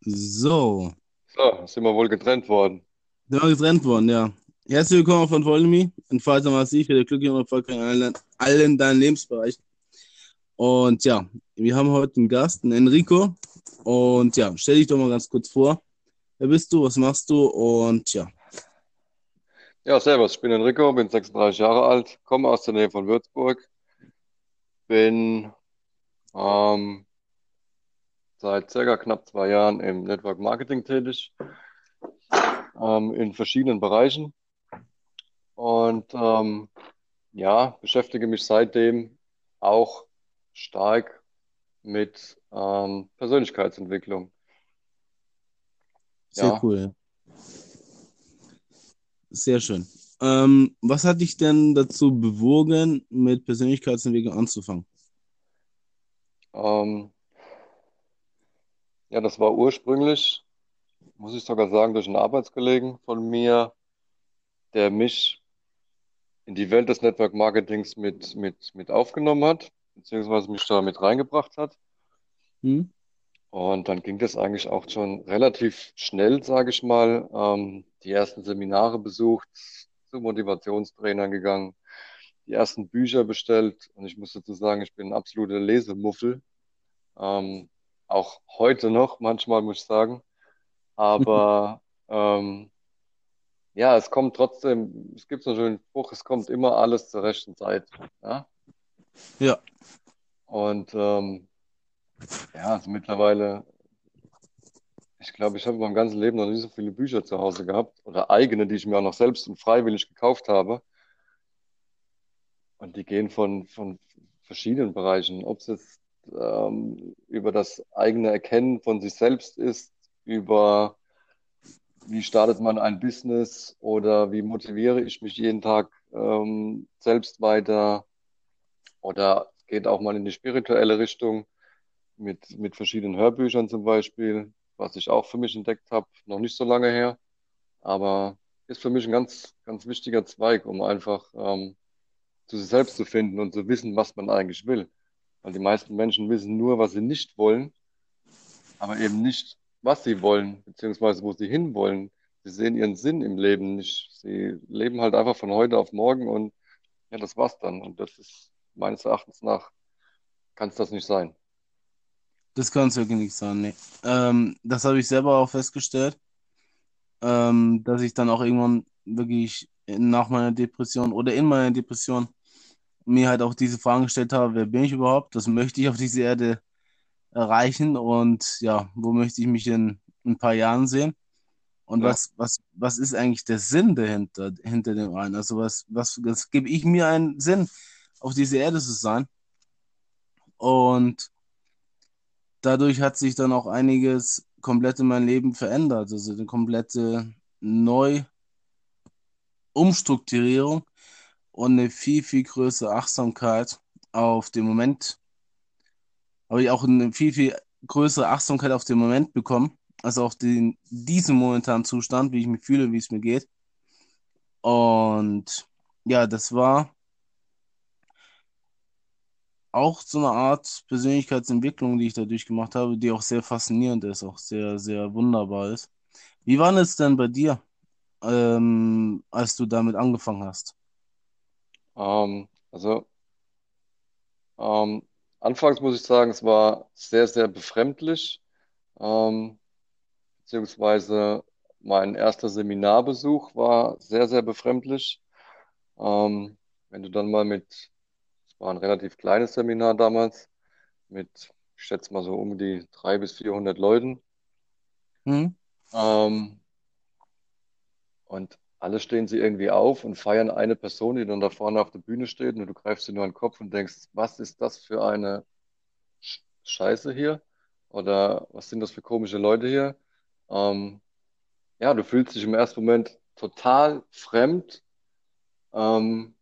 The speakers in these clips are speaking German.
So, So, sind wir wohl getrennt worden. sind wir getrennt worden, ja. Herzlich willkommen von Follow Me. Entfalte massiv für Glück und Erfolg in allen, allen deinen Lebensbereichen. Und ja, wir haben heute einen Gast, einen Enrico. Und ja, stell dich doch mal ganz kurz vor. Wer bist du? Was machst du? Und ja, Ja, servus, ich bin Enrico, bin 36 Jahre alt, komme aus der Nähe von Würzburg, bin ähm, seit circa knapp zwei Jahren im Network Marketing tätig, ähm, in verschiedenen Bereichen und ähm, ja, beschäftige mich seitdem auch stark mit ähm, Persönlichkeitsentwicklung. sehr Ja, cool. Sehr schön. Ähm, was hat dich denn dazu bewogen, mit Persönlichkeitsentwicklung anzufangen? ähm, ja, das war ursprünglich, muss ich sogar sagen, durch einen Arbeitskollegen von mir, der mich in die Welt des Network Marketings mit, mit, mit aufgenommen hat, beziehungsweise mich da mit reingebracht hat. Hm? Und dann ging das eigentlich auch schon relativ schnell, sage ich mal. Ähm, die ersten Seminare besucht, zu Motivationstrainern gegangen, die ersten Bücher bestellt. Und ich muss dazu sagen, ich bin ein absoluter Lesemuffel. Ähm, auch heute noch, manchmal muss ich sagen. Aber ähm, ja, es kommt trotzdem, es gibt so einen schönen Spruch, es kommt immer alles zur rechten Zeit. Ja? Ja, Und ähm, ja, also mittlerweile, ich glaube, ich habe in meinem ganzen Leben noch nie so viele Bücher zu Hause gehabt oder eigene, die ich mir auch noch selbst und freiwillig gekauft habe. Und die gehen von, von verschiedenen Bereichen, ob es jetzt ähm, über das eigene Erkennen von sich selbst ist, über wie startet man ein Business oder wie motiviere ich mich jeden Tag ähm, selbst weiter oder geht auch mal in die spirituelle Richtung mit, mit verschiedenen Hörbüchern zum Beispiel, was ich auch für mich entdeckt habe, noch nicht so lange her, aber ist für mich ein ganz, ganz wichtiger Zweig, um einfach ähm, zu sich selbst zu finden und zu wissen, was man eigentlich will. Weil die meisten Menschen wissen nur, was sie nicht wollen, aber eben nicht, was sie wollen, beziehungsweise wo sie hinwollen. Sie sehen ihren Sinn im Leben nicht. Sie leben halt einfach von heute auf morgen und ja, das war's dann. Und das ist meines Erachtens nach, kann es das nicht sein. das kann es wirklich nicht sein, nee. Ähm, das habe ich selber auch festgestellt. ähm, dass ich dann auch irgendwann wirklich nach meiner Depression oder in meiner Depression mir halt auch diese Fragen gestellt habe, wer bin ich überhaupt? Was möchte ich auf dieser Erde erreichen? Und ja, wo möchte ich mich in ein paar Jahren sehen? Und Ja, was, was, was ist eigentlich der Sinn dahinter, hinter dem einen? Also was, was, was gebe ich mir einen Sinn, auf dieser Erde zu sein? Und dadurch hat sich dann auch einiges komplett in meinem Leben verändert. Also eine komplette Neuumstrukturierung und eine viel, viel größere Achtsamkeit auf den Moment. Habe ich auch eine viel, viel größere Achtsamkeit auf den Moment bekommen, also auf den, diesen momentanen Zustand, wie ich mich fühle, wie es mir geht. Und ja, das war auch so eine Art Persönlichkeitsentwicklung, die ich dadurch gemacht habe, die auch sehr faszinierend ist, auch sehr, sehr wunderbar ist. Wie war es denn bei dir, ähm, als du damit angefangen hast? Ähm, also ähm, anfangs muss ich sagen, es war sehr, sehr befremdlich, ähm, beziehungsweise mein erster Seminarbesuch war sehr, sehr befremdlich. Ähm, wenn du dann mal mit, es war ein relativ kleines Seminar damals, mit, ich schätze mal so um die 300 bis 400 Leuten. Hm? Ähm, und alle stehen sie irgendwie auf und feiern eine Person, die dann da vorne auf der Bühne steht und du greifst dir nur an den Kopf und denkst, was ist das für eine Sch- Scheiße hier? Oder was sind das für komische Leute hier? Ähm, ja, du fühlst dich im ersten Moment total fremd. Ähm,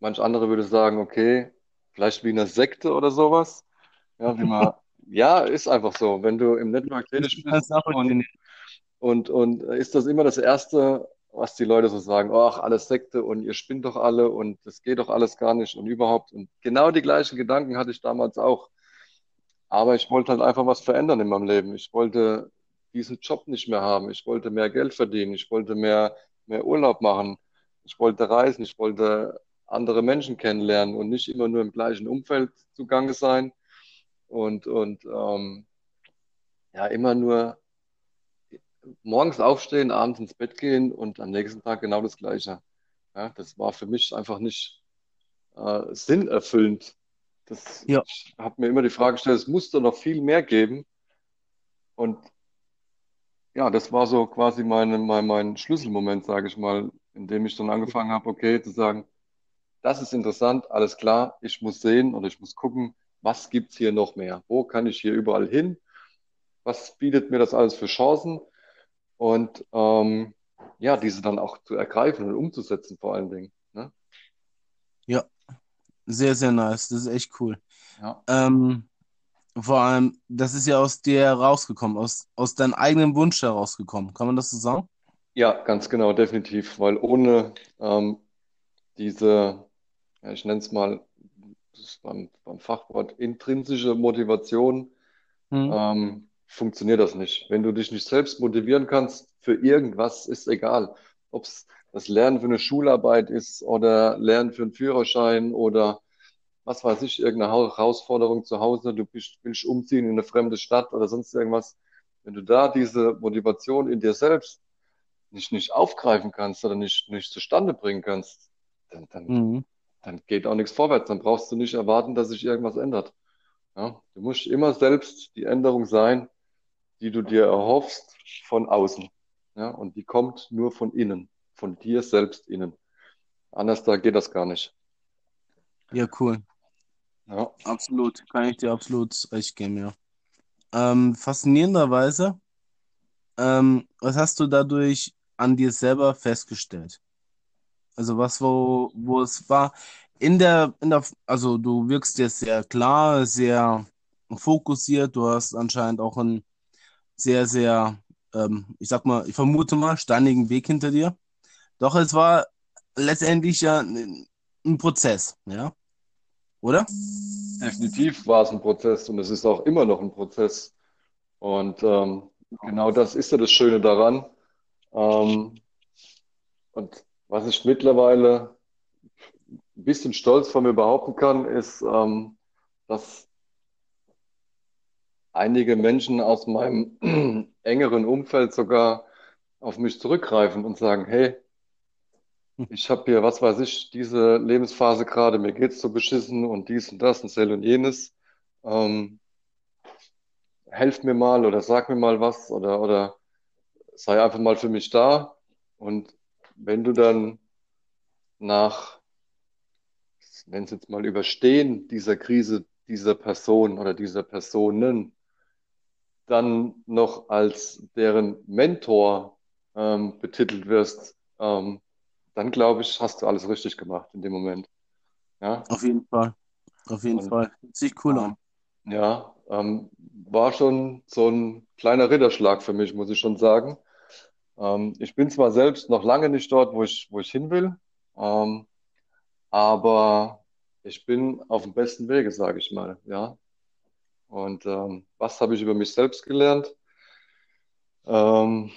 manch andere würde sagen, okay, vielleicht wie eine Sekte oder sowas. Ja, wie man, ja, ist einfach so. Wenn du im Network tätig bist und und, und ist das immer das Erste, was die Leute so sagen, ach, alles Sekte und ihr spinnt doch alle und das geht doch alles gar nicht und überhaupt. Und genau die gleichen Gedanken hatte ich damals auch. Aber ich wollte halt einfach was verändern in meinem Leben. Ich wollte diesen Job nicht mehr haben. Ich wollte mehr Geld verdienen. Ich wollte mehr, mehr Urlaub machen. Ich wollte reisen. Ich wollte andere Menschen kennenlernen und nicht immer nur im gleichen Umfeld zugange sein und, und ähm, ja, immer nur morgens aufstehen, abends ins Bett gehen und am nächsten Tag genau das Gleiche. Ja, das war für mich einfach nicht äh, sinnerfüllend. Das, Ja, ich habe mir immer die Frage gestellt, es muss doch noch viel mehr geben. Und ja, das war so quasi meine, mein, mein Schlüsselmoment, sage ich mal, in dem ich dann angefangen habe, okay, zu sagen, das ist interessant, alles klar, ich muss sehen und ich muss gucken, was gibt's hier noch mehr? Wo kann ich hier überall hin? Was bietet mir das alles für Chancen? Und ähm, ja, diese dann auch zu ergreifen und umzusetzen vor allen Dingen. Ne? ja, sehr, sehr nice. Das ist echt cool. Ja. Ähm, vor allem, das ist ja aus dir herausgekommen, aus, aus deinem eigenen Wunsch herausgekommen. Kann man das so sagen? Ja, ganz genau, definitiv, weil ohne ähm, diese, ja, ich nenne es mal das ist beim, beim Fachwort intrinsische Motivation, Hm. ähm, funktioniert das nicht. Wenn du dich nicht selbst motivieren kannst für irgendwas, ist egal. Ob es das Lernen für eine Schularbeit ist oder Lernen für einen Führerschein oder was weiß ich, irgendeine Herausforderung zu Hause, du bist, willst umziehen in eine fremde Stadt oder sonst irgendwas. Wenn du da diese Motivation in dir selbst nicht, nicht aufgreifen kannst oder nicht, nicht zustande bringen kannst, dann, dann, Mhm. dann geht auch nichts vorwärts. Dann brauchst du nicht erwarten, dass sich irgendwas ändert. Ja? Du musst immer selbst die Änderung sein, die du dir erhoffst von außen. Ja? Und die kommt nur von innen, von dir selbst innen. Anders da geht das gar nicht. Ja, cool. Ja. Absolut. Kann ich dir absolut recht geben, ja. Ähm, faszinierenderweise, ähm, was hast du dadurch an dir selber festgestellt? Also was, wo, wo es war, in der, in der, also du wirkst jetzt sehr klar, sehr fokussiert, du hast anscheinend auch einen sehr, sehr, ähm, ich sag mal, ich vermute mal, steinigen Weg hinter dir. Doch es war letztendlich ja ein, ein Prozess, ja, oder? Definitiv war es ein Prozess und es ist auch immer noch ein Prozess. Und ähm, genau das ist ja das Schöne daran. Ähm, und was ich mittlerweile ein bisschen stolz von mir behaupten kann, ist, ähm, dass einige Menschen aus meinem engeren Umfeld sogar auf mich zurückgreifen und sagen, hey, ich habe hier, was weiß ich, diese Lebensphase gerade, mir geht's so beschissen und dies und das und sel und jenes. Ähm, helft mir mal oder sag mir mal was oder, oder sei einfach mal für mich da. Und wenn du dann nach, wenn es jetzt mal Überstehen dieser Krise dieser Person oder dieser Personen dann noch als deren Mentor ähm, betitelt wirst, ähm, dann glaube ich, hast du alles richtig gemacht in dem Moment. Ja, Auf jeden Fall. Auf jeden und Fall. Hört sich cool an. ja, ähm, war schon so ein kleiner Ritterschlag für mich, muss ich schon sagen. Ähm, ich bin zwar selbst noch lange nicht dort, wo ich, wo ich hin will, ähm, aber ich bin auf dem besten Wege, sage ich mal. Ja. Und ähm, was habe ich über mich selbst gelernt? Ähm,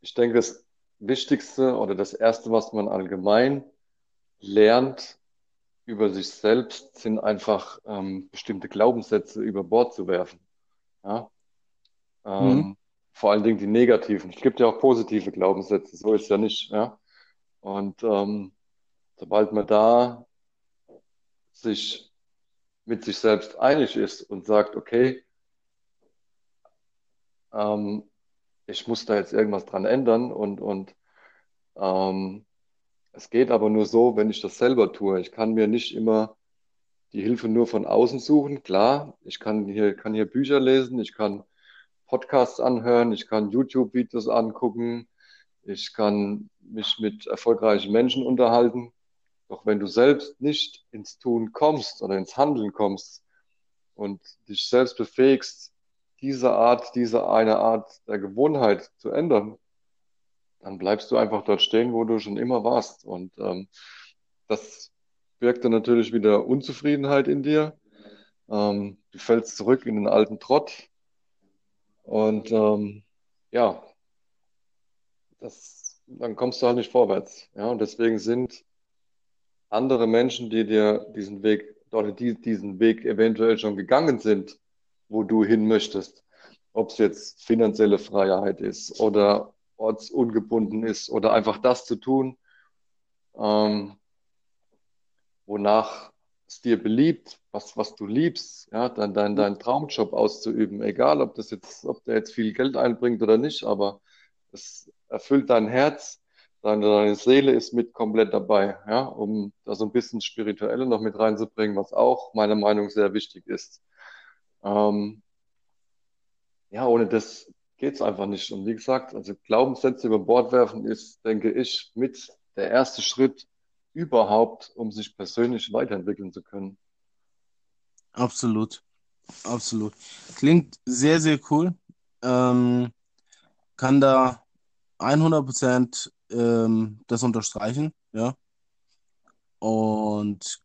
ich denke, das Wichtigste oder das Erste, was man allgemein lernt über sich selbst, sind einfach ähm, bestimmte Glaubenssätze über Bord zu werfen. Ja? Mhm. Ähm, vor allen Dingen die negativen. Es gibt ja auch positive Glaubenssätze, so ist ja nicht. Ja? Und ähm, sobald man da sich mit sich selbst einig ist und sagt, okay, ähm, ich muss da jetzt irgendwas dran ändern und, und ähm, es geht aber nur so, wenn ich das selber tue. Ich kann mir nicht immer die Hilfe nur von außen suchen. Klar, ich kann hier, kann hier Bücher lesen, ich kann Podcasts anhören, ich kann YouTube-Videos angucken, ich kann mich mit erfolgreichen Menschen unterhalten. Doch wenn du selbst nicht ins Tun kommst oder ins Handeln kommst und dich selbst befähigst, diese Art, diese eine Art der Gewohnheit zu ändern, dann bleibst du einfach dort stehen, wo du schon immer warst. Und ähm, das birgt dann natürlich wieder Unzufriedenheit in dir. Ähm, du fällst zurück in den alten Trott Und ähm, ja, das, dann kommst du halt nicht vorwärts. Ja, und deswegen sind andere Menschen, die dir diesen Weg, oder die diesen Weg eventuell schon gegangen sind, wo du hin möchtest, ob es jetzt finanzielle Freiheit ist oder ortsungebunden ist oder einfach das zu tun, ähm, wonach es dir beliebt, was, was du liebst, ja, dann dein, dein Traumjob auszuüben, egal ob das jetzt, ob der jetzt viel Geld einbringt oder nicht, aber es erfüllt dein Herz, deine, deine Seele ist mit komplett dabei, ja, um da so ein bisschen Spirituelle noch mit reinzubringen, was auch meiner Meinung nach sehr wichtig ist. Ähm, ja, ohne das geht es einfach nicht. Und wie gesagt, also Glaubenssätze über Bord werfen ist, denke ich, mit der erste Schritt überhaupt, um sich persönlich weiterentwickeln zu können. Absolut. Absolut. Klingt sehr, sehr cool. Ähm, kann da 100% ähm, das unterstreichen, ja. Und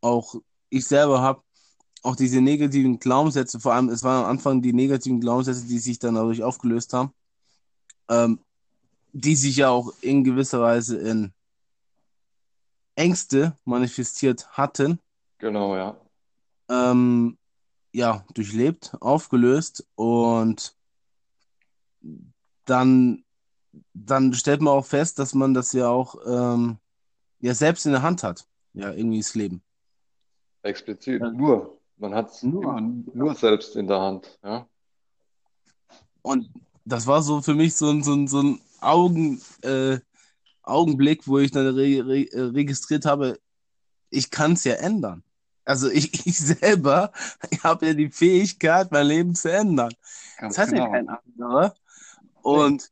auch ich selber habe auch diese negativen Glaubenssätze, vor allem, es waren am Anfang die negativen Glaubenssätze, die sich dann dadurch aufgelöst haben, ähm, die sich ja auch in gewisser Weise in Ängste manifestiert hatten. Genau, ja. Ähm, ja, durchlebt, aufgelöst und dann, dann stellt man auch fest, dass man das ja auch ähm, ja selbst in der Hand hat. Ja, irgendwie das Leben. Explizit. Ja. Nur. Man hat es nur, nur selbst in der Hand. Ja. Und das war so für mich so ein, so ein, so ein Augen, äh, Augenblick, wo ich dann re re äh, registriert habe, ich kann es ja ändern. Also ich, ich selber ich habe ja die Fähigkeit, mein Leben zu ändern. Ganz das hat genau. ja kein anderer. Und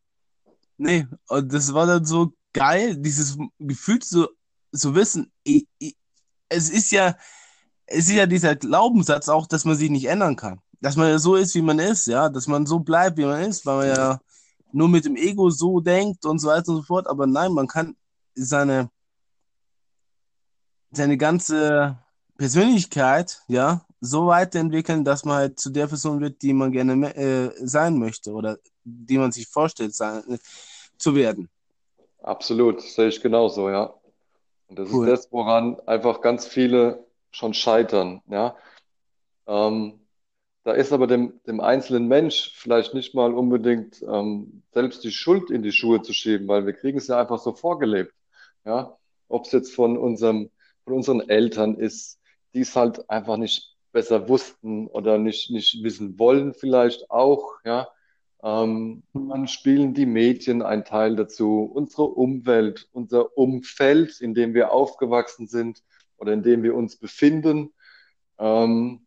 nee. und das war dann so geil, dieses Gefühl zu, zu wissen, ich, ich, es ist ja, es ist ja dieser Glaubenssatz auch, dass man sich nicht ändern kann. Dass man ja so ist, wie man ist, ja, dass man so bleibt, wie man ist, weil man ja nur mit dem Ego so denkt und so weiter und so fort. Aber nein, man kann seine, seine ganze Persönlichkeit, ja, so weiterentwickeln, dass man halt zu der Person wird, die man gerne äh, sein möchte oder die man sich vorstellt, sein, zu werden. Absolut, sehe ich genauso, ja. Und das cool. ist das, woran einfach ganz viele schon scheitern. Ja? Ähm, da ist aber dem, dem einzelnen Mensch vielleicht nicht mal unbedingt ähm, selbst die Schuld in die Schuhe zu schieben, weil wir kriegen es ja einfach so vorgelebt. Ja? Ob es jetzt von, unserem, von unseren Eltern ist, die es halt einfach nicht besser wussten oder nicht, nicht wissen wollen, vielleicht auch. Ja? Ähm, dann spielen die Medien einen Teil dazu, unsere Umwelt, unser Umfeld, in dem wir aufgewachsen sind oder in dem wir uns befinden, ähm,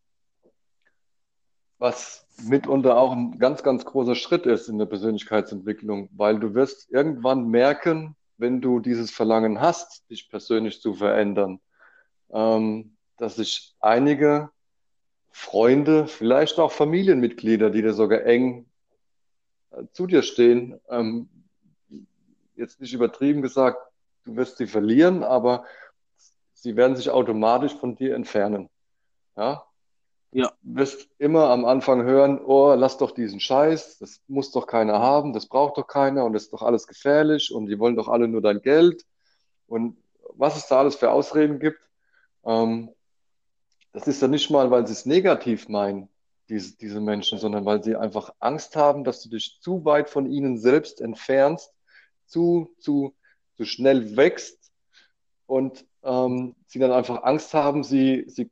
was mitunter auch ein ganz, ganz großer Schritt ist in der Persönlichkeitsentwicklung, weil du wirst irgendwann merken, wenn du dieses Verlangen hast, dich persönlich zu verändern, ähm, dass sich einige Freunde, vielleicht auch Familienmitglieder, die dir sogar eng zu dir stehen, ähm, jetzt nicht übertrieben gesagt, du wirst sie verlieren, aber sie werden sich automatisch von dir entfernen. Ja? Ja. Du wirst immer am Anfang hören, oh, lass doch diesen Scheiß, das muss doch keiner haben, das braucht doch keiner und das ist doch alles gefährlich und die wollen doch alle nur dein Geld und was es da alles für Ausreden gibt. Ähm, das ist ja nicht mal, weil sie es negativ meinen, diese, diese Menschen, sondern weil sie einfach Angst haben, dass du dich zu weit von ihnen selbst entfernst, zu, zu, zu schnell wächst und ähm, sie dann einfach Angst haben, sie, sie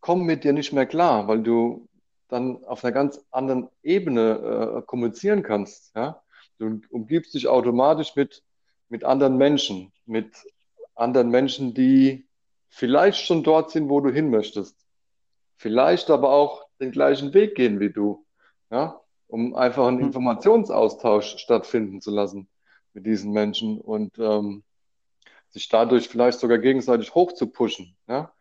kommen mit dir nicht mehr klar, weil du dann auf einer ganz anderen Ebene äh, kommunizieren kannst. Ja? Du umgibst dich automatisch mit, mit anderen Menschen, mit anderen Menschen, die vielleicht schon dort sind, wo du hin möchtest. Vielleicht aber auch den gleichen Weg gehen wie du. Ja? Um einfach einen mhm. Informationsaustausch stattfinden zu lassen mit diesen Menschen. Und ähm, sich dadurch vielleicht sogar gegenseitig hochzupushen. Ja?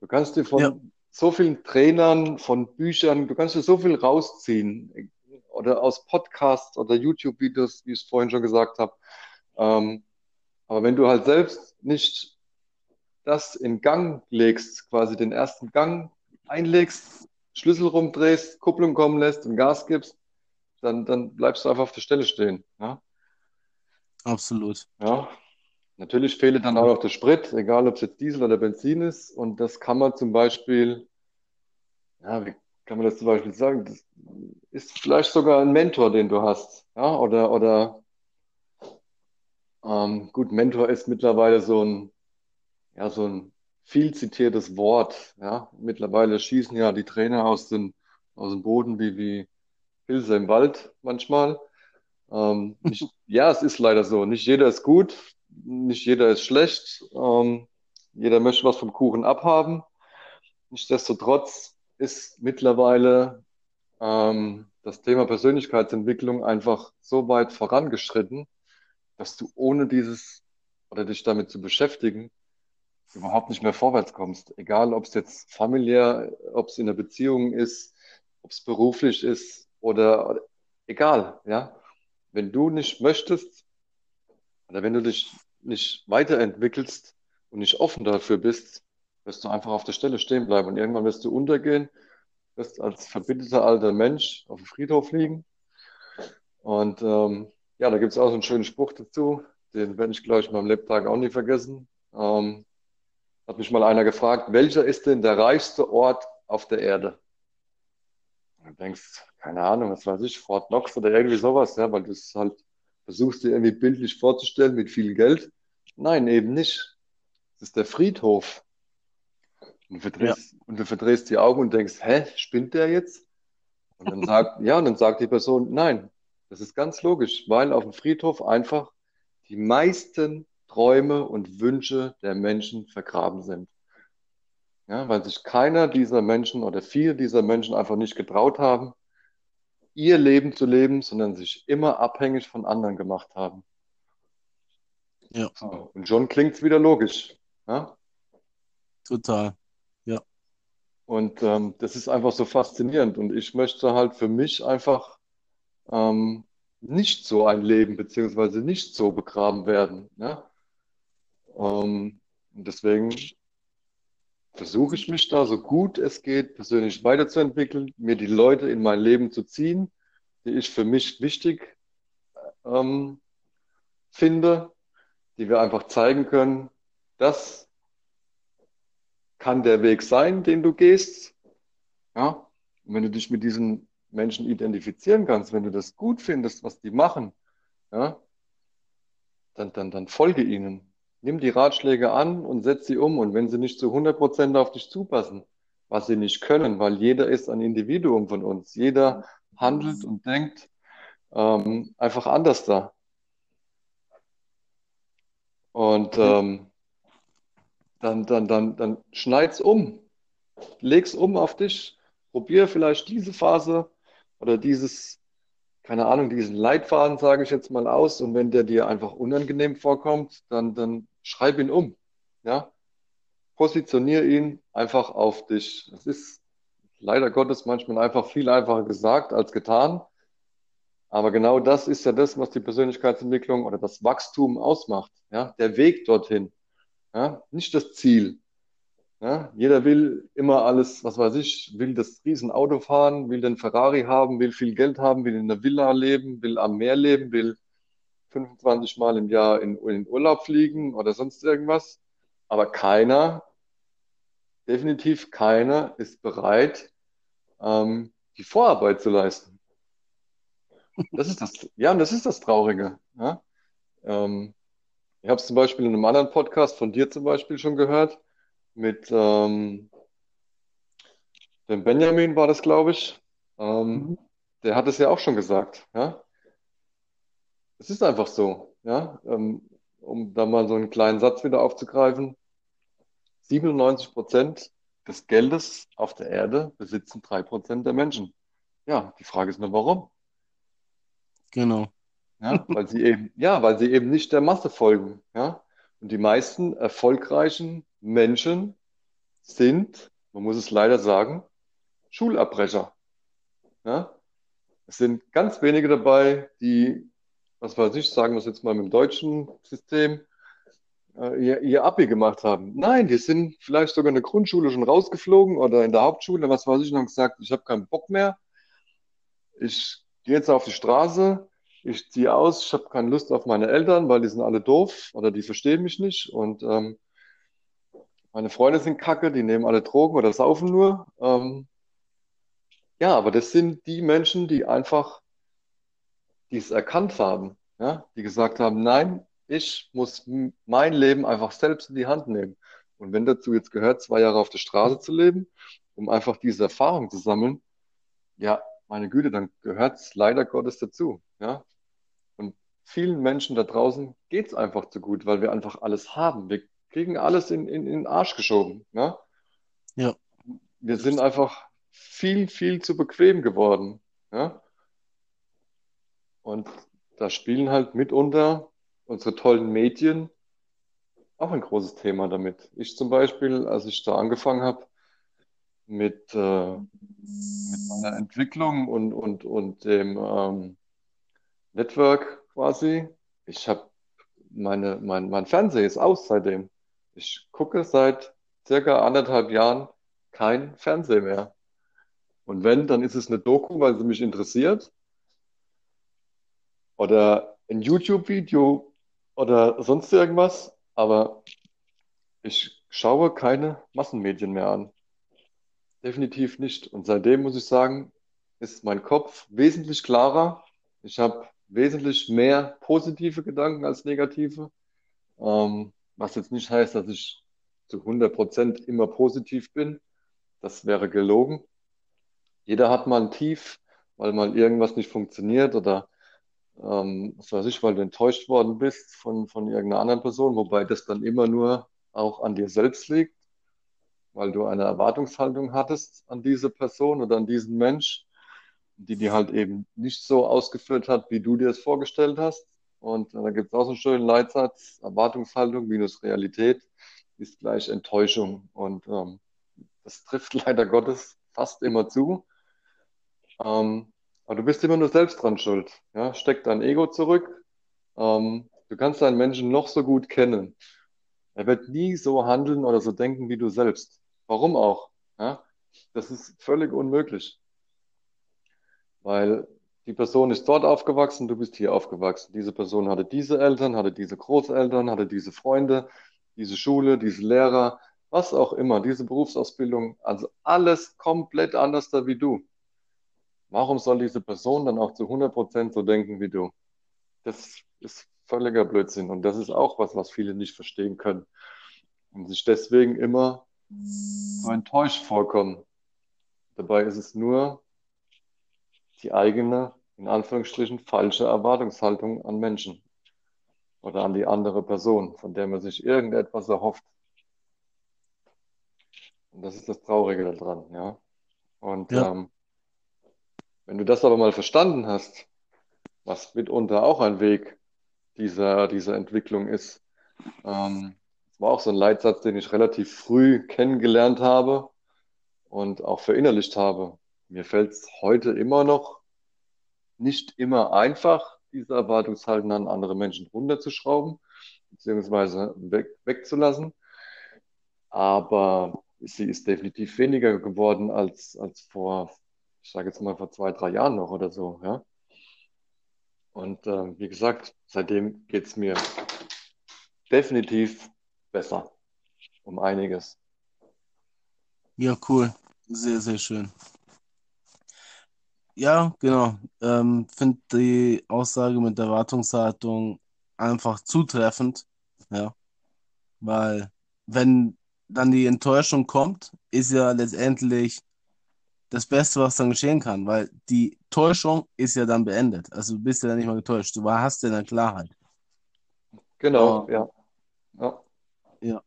Du kannst dir von ja. so vielen Trainern, von Büchern, du kannst dir so viel rausziehen oder aus Podcasts oder YouTube-Videos, wie ich es vorhin schon gesagt habe. Ähm, aber wenn du halt selbst nicht das in Gang legst, quasi den ersten Gang einlegst, Schlüssel rumdrehst, Kupplung kommen lässt und Gas gibst, dann, dann bleibst du einfach auf der Stelle stehen. Ja? Absolut. Ja. Natürlich fehlt dann auch noch der Sprit, egal ob es jetzt Diesel oder Benzin ist. Und das kann man zum Beispiel, ja, wie kann man das zum Beispiel sagen? Das ist vielleicht sogar ein Mentor, den du hast. Ja, oder, oder ähm, gut, Mentor ist mittlerweile so ein, ja, so ein viel zitiertes Wort. Ja, mittlerweile schießen ja die Trainer aus, den, aus dem Boden wie, wie Pilze im Wald manchmal. Ähm, nicht, ja, es ist leider so. Nicht jeder ist gut, nicht jeder ist schlecht. Ähm, jeder möchte was vom Kuchen abhaben. Nichtsdestotrotz ist mittlerweile ähm, das Thema Persönlichkeitsentwicklung einfach so weit vorangeschritten, dass du ohne dieses oder dich damit zu beschäftigen überhaupt nicht mehr vorwärts kommst. Egal, ob es jetzt familiär, ob es in der Beziehung ist, ob es beruflich ist oder, egal, ja. Wenn du nicht möchtest oder wenn du dich nicht weiterentwickelst und nicht offen dafür bist, wirst du einfach auf der Stelle stehen bleiben und irgendwann wirst du untergehen, wirst als verbitterter alter Mensch auf dem Friedhof liegen. Und ähm, ja, da gibt es auch so einen schönen Spruch dazu, den werde ich, glaube ich, meinem Lebtag auch nie vergessen. Ähm, hat mich mal einer gefragt, welcher ist denn der reichste Ort auf der Erde? Und du denkst, keine Ahnung, was weiß ich, Fort Knox oder irgendwie sowas, ja, weil du es halt versuchst dir irgendwie bildlich vorzustellen mit viel Geld. Nein, eben nicht. Das ist der Friedhof. Und du verdrehst, ja. und du verdrehst die Augen und denkst, hä, spinnt der jetzt? Und dann sagt, ja, und dann sagt die Person, nein, das ist ganz logisch, weil auf dem Friedhof einfach die meisten Träume und Wünsche der Menschen vergraben sind. Ja, weil sich keiner dieser Menschen oder viele dieser Menschen einfach nicht getraut haben, ihr Leben zu leben, sondern sich immer abhängig von anderen gemacht haben. Ja. Und schon klingt es wieder logisch. Ja? Total. Ja. Und ähm, das ist einfach so faszinierend. Und ich möchte halt für mich einfach ähm, nicht so ein Leben, beziehungsweise nicht so begraben werden. Ja? Ähm, und deswegen versuche ich mich da so gut es geht persönlich weiterzuentwickeln, mir die Leute in mein Leben zu ziehen, die ich für mich wichtig ähm, finde, die wir einfach zeigen können, das kann der Weg sein, den du gehst. Ja? Und wenn du dich mit diesen Menschen identifizieren kannst, wenn du das gut findest, was die machen, ja, dann, dann, dann folge ihnen nimm die Ratschläge an und setz sie um. Und wenn sie nicht zu 100 Prozent auf dich zupassen, was sie nicht können, weil jeder ist ein Individuum von uns. Jeder handelt und denkt ähm, einfach anders da. Und ähm, dann, dann, dann, dann schneid's um. Leg's um auf dich. Probier vielleicht diese Phase oder dieses, keine Ahnung, diesen Leitfaden, sage ich jetzt mal aus. Und wenn der dir einfach unangenehm vorkommt, dann, dann schreib ihn um. Ja? Positionier ihn einfach auf dich. Das ist leider Gottes manchmal einfach viel einfacher gesagt als getan. Aber genau das ist ja das, was die Persönlichkeitsentwicklung oder das Wachstum ausmacht. Ja? Der Weg dorthin. Ja? Nicht das Ziel. Ja? Jeder will immer alles, was weiß ich, will das Riesenauto fahren, will den Ferrari haben, will viel Geld haben, will in der Villa leben, will am Meer leben, will 25 Mal im Jahr in, in Urlaub fliegen oder sonst irgendwas. Aber keiner, definitiv keiner ist bereit, ähm, die Vorarbeit zu leisten. Das ist das, ja, und das ist das Traurige. Ja? Ähm, ich habe es zum Beispiel in einem anderen Podcast von dir zum Beispiel schon gehört, mit ähm, dem Benjamin war das, glaube ich. Ähm, mhm. Der hat es ja auch schon gesagt. Ja? Es ist einfach so, ja. Ähm, um da mal so einen kleinen Satz wieder aufzugreifen. 97 Prozent des Geldes auf der Erde besitzen drei Prozent der Menschen. Ja, die Frage ist nur, warum? Genau. Ja, weil sie eben, ja, weil sie eben nicht der Masse folgen. Ja. Und die meisten erfolgreichen Menschen sind, man muss es leider sagen, Schulabbrecher. Ja. Es sind ganz wenige dabei, die was weiß ich, sagen wir es jetzt mal mit dem deutschen System, äh, ihr, ihr Abi gemacht haben. Nein, die sind vielleicht sogar in der Grundschule schon rausgeflogen oder in der Hauptschule, was weiß ich, und haben gesagt, ich habe keinen Bock mehr. Ich gehe jetzt auf die Straße, ich ziehe aus, ich habe keine Lust auf meine Eltern, weil die sind alle doof oder die verstehen mich nicht und ähm, meine Freunde sind kacke, die nehmen alle Drogen oder saufen nur. Ähm, ja, aber das sind die Menschen, die einfach dies erkannt haben, ja, die gesagt haben, nein, ich muss mein Leben einfach selbst in die Hand nehmen. Und wenn dazu jetzt gehört, zwei Jahre auf der Straße zu leben, um einfach diese Erfahrung zu sammeln, ja, meine Güte, dann gehört es leider Gottes dazu. Ja? Und vielen Menschen da draußen geht es einfach zu gut, weil wir einfach alles haben. Wir kriegen alles in, in, in den Arsch geschoben. Ja? Ja. Wir sind einfach viel, viel zu bequem geworden. Ja? Und da spielen halt mitunter unsere tollen Medien auch ein großes Thema damit. Ich zum Beispiel, als ich da angefangen habe mit, äh, mit meiner Entwicklung und, und, und dem ähm, Network quasi, ich habe meine, mein, mein Fernseher ist aus seitdem. Ich gucke seit circa anderthalb Jahren kein Fernsehen mehr. Und wenn, dann ist es eine Doku, weil sie mich interessiert. Oder ein YouTube-Video oder sonst irgendwas. Aber ich schaue keine Massenmedien mehr an. Definitiv nicht. Und seitdem muss ich sagen, ist mein Kopf wesentlich klarer. Ich habe wesentlich mehr positive Gedanken als negative. Ähm, was jetzt nicht heißt, dass ich zu 100 Prozent immer positiv bin. Das wäre gelogen. Jeder hat mal ein Tief, weil mal irgendwas nicht funktioniert oder ähm, was weiß ich, weil du enttäuscht worden bist von, von irgendeiner anderen Person, wobei das dann immer nur auch an dir selbst liegt, weil du eine Erwartungshaltung hattest an diese Person oder an diesen Mensch, die die halt eben nicht so ausgeführt hat, wie du dir es vorgestellt hast. Und da gibt es auch so einen schönen Leitsatz, Erwartungshaltung minus Realität ist gleich Enttäuschung. Und ähm, das trifft leider Gottes fast immer zu. Ähm, aber du bist immer nur selbst dran schuld. Ja? Steck dein Ego zurück. Ähm, du kannst deinen Menschen noch so gut kennen. Er wird nie so handeln oder so denken wie du selbst. Warum auch? Ja? Das ist völlig unmöglich. Weil die Person ist dort aufgewachsen, du bist hier aufgewachsen. Diese Person hatte diese Eltern, hatte diese Großeltern, hatte diese Freunde, diese Schule, diese Lehrer, was auch immer, diese Berufsausbildung. Also alles komplett anders da wie du. Warum soll diese Person dann auch zu 100% so denken wie du? Das ist völliger Blödsinn. Und das ist auch was, was viele nicht verstehen können. Und sich deswegen immer so enttäuscht vorkommen. Dabei ist es nur die eigene, in Anführungsstrichen, falsche Erwartungshaltung an Menschen oder an die andere Person, von der man sich irgendetwas erhofft. Und das ist das Traurige daran, ja. Und ja. Ähm, wenn du das aber mal verstanden hast, was mitunter auch ein Weg dieser, dieser Entwicklung ist, ähm, war auch so ein Leitsatz, den ich relativ früh kennengelernt habe und auch verinnerlicht habe. Mir fällt es heute immer noch nicht immer einfach, diese Erwartungshalten an andere Menschen runterzuschrauben, beziehungsweise weg, wegzulassen. Aber sie ist definitiv weniger geworden als, als vor ich sage jetzt mal vor zwei, drei Jahren noch oder so, ja. Und äh, wie gesagt, seitdem geht es mir definitiv besser. Um einiges. Ja, cool. Sehr, sehr schön. Ja, genau. Ähm, Finde die Aussage mit der Erwartungshaltung einfach zutreffend. Ja. Weil, wenn dann die Enttäuschung kommt, ist ja letztendlich das Beste, was dann geschehen kann, weil die Täuschung ist ja dann beendet. Also du bist ja dann nicht mal getäuscht. Du hast ja dann Klarheit. Genau, ja. ja. Ja.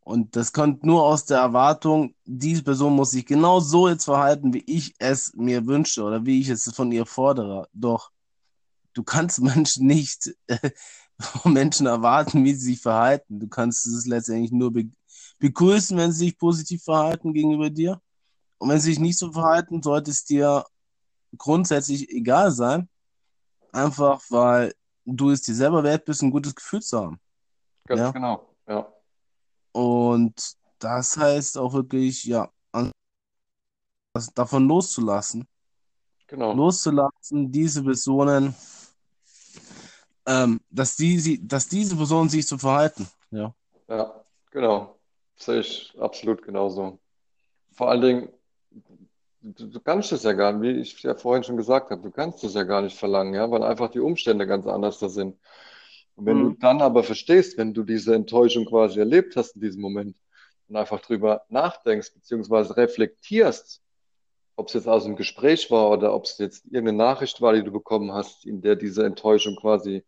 Und das kommt nur aus der Erwartung, diese Person muss sich genau so jetzt verhalten, wie ich es mir wünsche oder wie ich es von ihr fordere. Doch du kannst Menschen nicht äh, von Menschen erwarten, wie sie sich verhalten. Du kannst es letztendlich nur be begrüßen, wenn sie sich positiv verhalten gegenüber dir. Und wenn sie sich nicht so verhalten, sollte es dir grundsätzlich egal sein. Einfach weil du es dir selber wert bist, ein gutes Gefühl zu haben. Ganz ja? genau, ja. Und das heißt auch wirklich, ja, davon loszulassen Genau. loszulassen, diese Personen, ähm, dass die, sie, dass diese Personen sich so verhalten. Ja. Ja, genau. Sehe ich absolut genauso. Vor allen Dingen, du, du kannst es ja gar nicht, wie ich ja vorhin schon gesagt habe, du kannst es ja gar nicht verlangen, ja, weil einfach die Umstände ganz anders da sind. Und wenn du Mhm. dann aber verstehst, wenn du diese Enttäuschung quasi erlebt hast in diesem Moment und einfach drüber nachdenkst, beziehungsweise reflektierst, ob es jetzt aus dem Gespräch war oder ob es jetzt irgendeine Nachricht war, die du bekommen hast, in der diese Enttäuschung quasi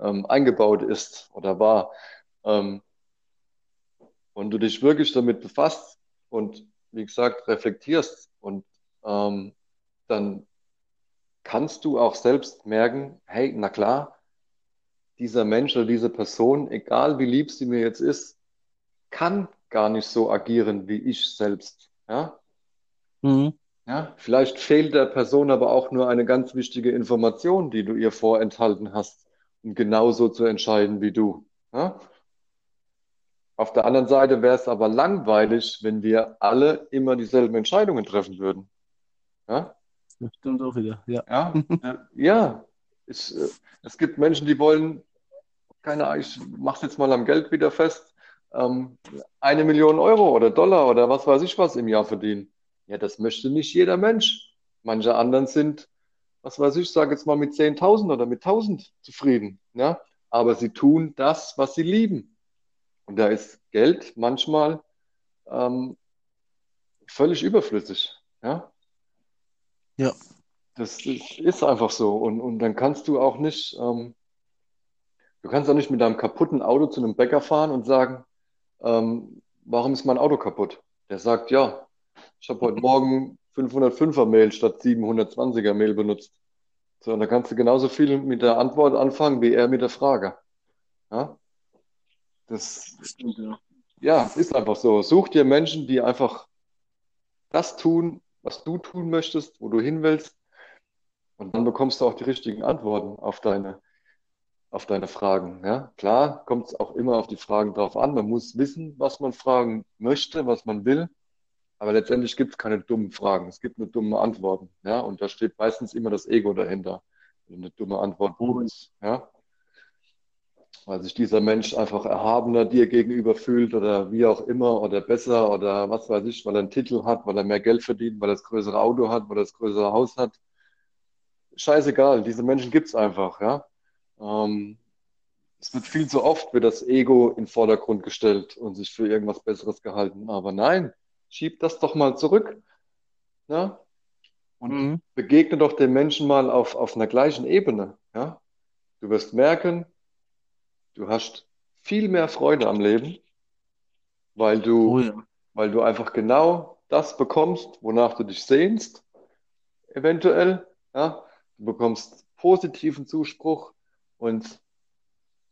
ähm, eingebaut ist oder war, ähm, und du dich wirklich damit befasst und wie gesagt reflektierst und ähm, dann kannst du auch selbst merken, hey, na klar, dieser Mensch oder diese Person, egal wie lieb sie mir jetzt ist, kann gar nicht so agieren wie ich selbst. Ja? Mhm. Ja? Vielleicht fehlt der Person aber auch nur eine ganz wichtige Information, die du ihr vorenthalten hast, um genauso zu entscheiden wie du. Ja? Auf der anderen Seite wäre es aber langweilig, wenn wir alle immer dieselben Entscheidungen treffen würden. Ja? Das stimmt auch wieder. Ja. Ja, ja. Ich, äh, es gibt Menschen, die wollen, keine Ahnung, ich mach's jetzt mal am Geld wieder fest, ähm, eine Million Euro oder Dollar oder was weiß ich was im Jahr verdienen. Ja, das möchte nicht jeder Mensch. Manche anderen sind, was weiß ich, sage jetzt mal mit 10.000 oder mit 1.000 zufrieden. Ja, aber sie tun das, was sie lieben. Und da ist Geld manchmal ähm, völlig überflüssig. Ja. Ja. Das ist, ist einfach so. Und, und dann kannst du auch nicht, ähm, du kannst auch nicht mit deinem kaputten Auto zu einem Bäcker fahren und sagen, ähm, warum ist mein Auto kaputt? Der sagt, ja, ich habe heute Morgen 505er Mail statt 720er Mail benutzt. So, und da kannst du genauso viel mit der Antwort anfangen, wie er mit der Frage. Ja, das, Stimmt, ja. ja, ist einfach so. Such dir Menschen, die einfach das tun, was du tun möchtest, wo du hin willst. Und dann bekommst du auch die richtigen Antworten auf deine, auf deine Fragen. Ja, klar, kommt es auch immer auf die Fragen drauf an. Man muss wissen, was man fragen möchte, was man will. Aber letztendlich gibt es keine dummen Fragen. Es gibt nur dumme Antworten. Ja, und da steht meistens immer das Ego dahinter, wenn du eine dumme Antwort bekommst. Ja, weil sich dieser Mensch einfach erhabener dir gegenüber fühlt oder wie auch immer oder besser oder was weiß ich, weil er einen Titel hat, weil er mehr Geld verdient, weil er das größere Auto hat, weil er das größere Haus hat. Scheißegal, diese Menschen gibt's einfach, ja. Ähm, es wird viel zu oft wird das Ego in den Vordergrund gestellt und sich für irgendwas Besseres gehalten. Aber nein, schieb das doch mal zurück, ja, und Mhm. begegne doch den Menschen mal auf, auf einer gleichen Ebene, ja. Du wirst merken, du hast viel mehr Freude am Leben, weil Oh du, ja. weil du einfach genau das bekommst, wonach du dich sehnst, eventuell, ja. Du bekommst positiven Zuspruch und,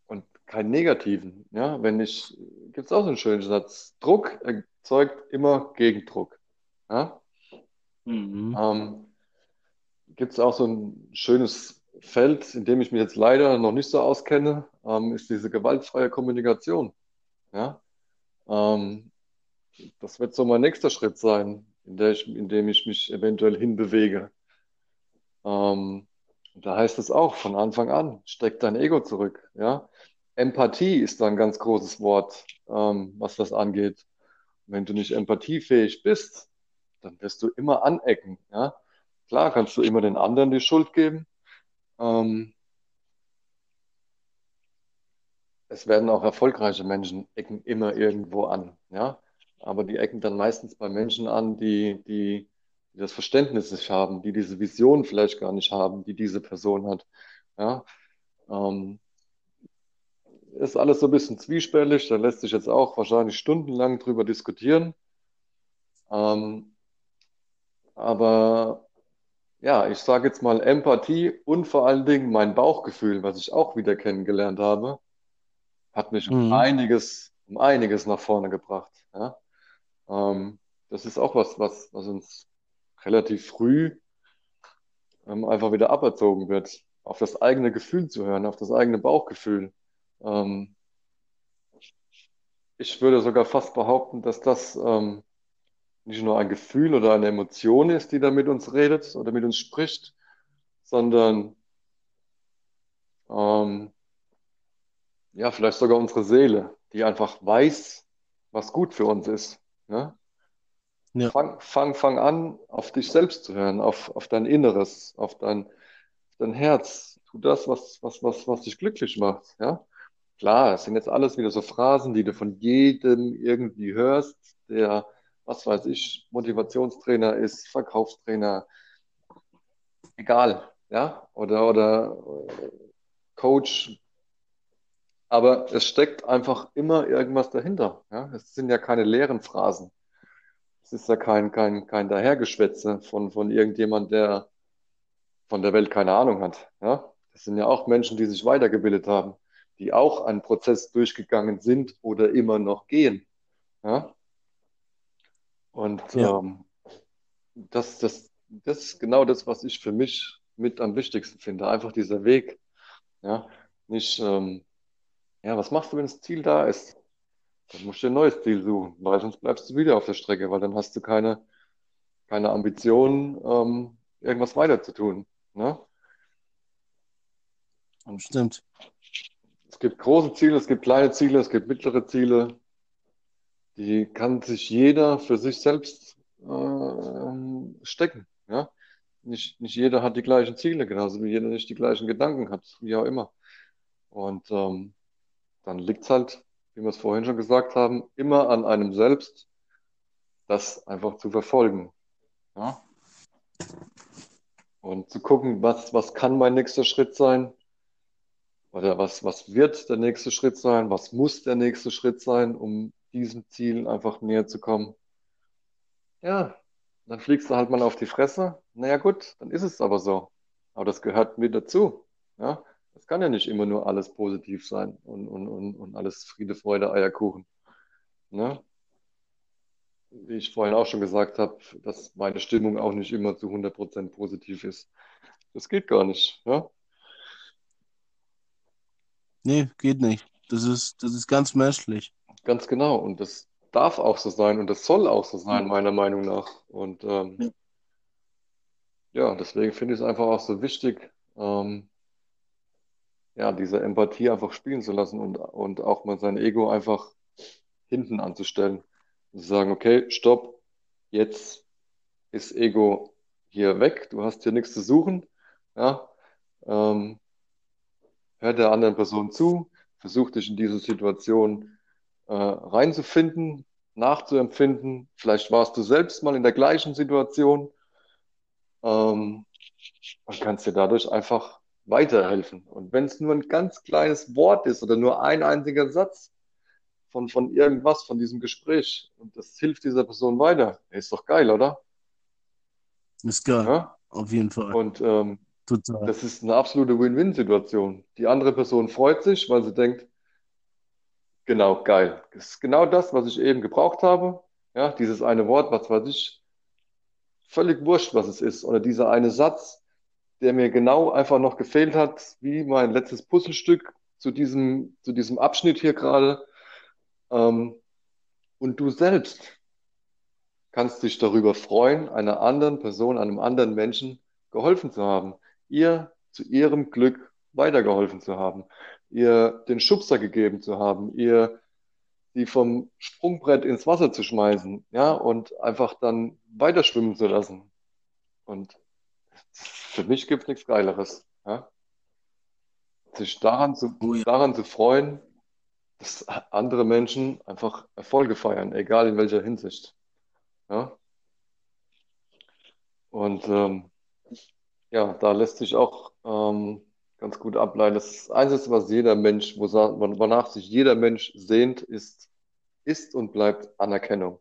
und keinen negativen, ja. Wenn ich, gibt's auch so einen schönen Satz, Druck erzeugt immer Gegendruck, ja. Mhm. Ähm, gibt es auch so ein schönes Feld, in dem ich mich jetzt leider noch nicht so auskenne, ähm, ist diese gewaltfreie Kommunikation. Ja? Ähm, das wird so mein nächster Schritt sein, in ich, in dem ich mich eventuell hinbewege. Ähm, da heißt es auch von Anfang an, steck dein Ego zurück. Ja? Empathie ist da ein ganz großes Wort, ähm, was das angeht. Wenn du nicht empathiefähig bist, dann wirst du immer anecken. Ja? Klar kannst du immer den anderen die Schuld geben. Ähm, es werden auch erfolgreiche Menschen ecken immer irgendwo an. Ja? Aber die ecken dann meistens bei Menschen an, die, die, die das Verständnis nicht haben, die diese Vision vielleicht gar nicht haben, die diese Person hat. Ja? Ähm, ist alles so ein bisschen zwiespältig, da lässt sich jetzt auch wahrscheinlich stundenlang drüber diskutieren. Ähm, aber ja, ich sage jetzt mal Empathie und vor allen Dingen mein Bauchgefühl, was ich auch wieder kennengelernt habe, hat mich um Mhm. einiges, um einiges nach vorne gebracht. Ja? Ähm, das ist auch was, was, was uns relativ früh ähm, einfach wieder aberzogen wird, auf das eigene Gefühl zu hören, auf das eigene Bauchgefühl. Ähm, ich würde sogar fast behaupten, dass das ähm, nicht nur ein Gefühl oder eine Emotion ist, die da mit uns redet oder mit uns spricht, sondern ähm, ja, vielleicht sogar unsere Seele, die einfach weiß, was gut für uns ist. Ne? Ja. Fang, fang, fang an, auf dich selbst zu hören, auf, auf dein Inneres, auf dein, auf dein Herz. Tu das, was, was, was, was dich glücklich macht. Ja? Klar, es sind jetzt alles wieder so Phrasen, die du von jedem irgendwie hörst, der, was weiß ich, Motivationstrainer ist, Verkaufstrainer, egal, ja, oder, oder äh, Coach. Aber es steckt einfach immer irgendwas dahinter. Ja? Es sind ja keine leeren Phrasen. Es ist ja kein, kein, kein Dahergeschwätze von, von irgendjemand, der von der Welt keine Ahnung hat. Ja? Das sind ja auch Menschen, die sich weitergebildet haben, die auch einen Prozess durchgegangen sind oder immer noch gehen. Ja? Und Ja. ähm, das, das, das ist genau das, was ich für mich mit am wichtigsten finde. Einfach dieser Weg. Ja? Nicht, ähm, ja, was machst du, wenn das Ziel da ist? Dann musst du dir ein neues Ziel suchen, weil sonst bleibst du wieder auf der Strecke, weil dann hast du keine, keine Ambition, ähm, irgendwas weiter zu tun. Ne? Und Stimmt. es gibt große Ziele, es gibt kleine Ziele, es gibt mittlere Ziele. Die kann sich jeder für sich selbst ähm, stecken. Ja? Nicht, nicht jeder hat die gleichen Ziele, genauso wie jeder nicht die gleichen Gedanken hat, wie auch immer. Und ähm, dann liegt es halt, wie wir es vorhin schon gesagt haben, immer an einem selbst, das einfach zu verfolgen. Ja? Und zu gucken, was, was kann mein nächster Schritt sein? Oder was, was wird der nächste Schritt sein? Was muss der nächste Schritt sein, um diesem Ziel einfach näher zu kommen? Ja, dann fliegst du halt mal auf die Fresse. Naja, gut, dann ist es aber so. Aber das gehört mit dazu. Ja, das kann ja nicht immer nur alles positiv sein und, und, und, und alles Friede, Freude, Eierkuchen. Ne? Wie ich vorhin auch schon gesagt habe, dass meine Stimmung auch nicht immer zu 100% positiv ist. Das geht gar nicht. Ja? Nee, geht nicht. Das ist, das ist ganz menschlich. Ganz genau. Und das darf auch so sein und das soll auch so sein, meiner Meinung nach. Und ähm, Ja. ja, deswegen finde ich es einfach auch so wichtig, ähm, ja, diese Empathie einfach spielen zu lassen und, und auch mal sein Ego einfach hinten anzustellen. Zu sagen, okay, stopp, jetzt ist Ego hier weg, du hast hier nichts zu suchen. Ja, ähm, hör der anderen Person zu, versuch dich in diese Situation äh, reinzufinden, nachzuempfinden. Vielleicht warst du selbst mal in der gleichen Situation ähm, und kannst dir dadurch einfach weiterhelfen. Und wenn es nur ein ganz kleines Wort ist oder nur ein einziger Satz von, von irgendwas, von diesem Gespräch und das hilft dieser Person weiter, ist doch geil, oder? Ist geil. Ja? Auf jeden Fall. Und ähm, Total. das ist eine absolute Win-Win-Situation. Die andere Person freut sich, weil sie denkt, genau, geil. Das ist genau das, was ich eben gebraucht habe. Ja, dieses eine Wort, was weiß ich, völlig wurscht, was es ist. Oder dieser eine Satz, der mir genau einfach noch gefehlt hat, wie mein letztes Puzzlestück zu diesem, zu diesem Abschnitt hier gerade. Ähm, und du selbst kannst dich darüber freuen, einer anderen Person, einem anderen Menschen geholfen zu haben, ihr zu ihrem Glück weitergeholfen zu haben, ihr den Schubser gegeben zu haben, ihr die vom Sprungbrett ins Wasser zu schmeißen, ja, und einfach dann weiterschwimmen zu lassen. Und für mich gibt es nichts Geileres, ja. Sich daran zu, Oh ja. daran zu freuen, dass andere Menschen einfach Erfolge feiern, egal in welcher Hinsicht. Ja. Und ähm, ja, da lässt sich auch ähm, ganz gut ableiten. Das Einzige, was jeder Mensch, wonach sich jeder Mensch sehnt, ist, ist und bleibt Anerkennung.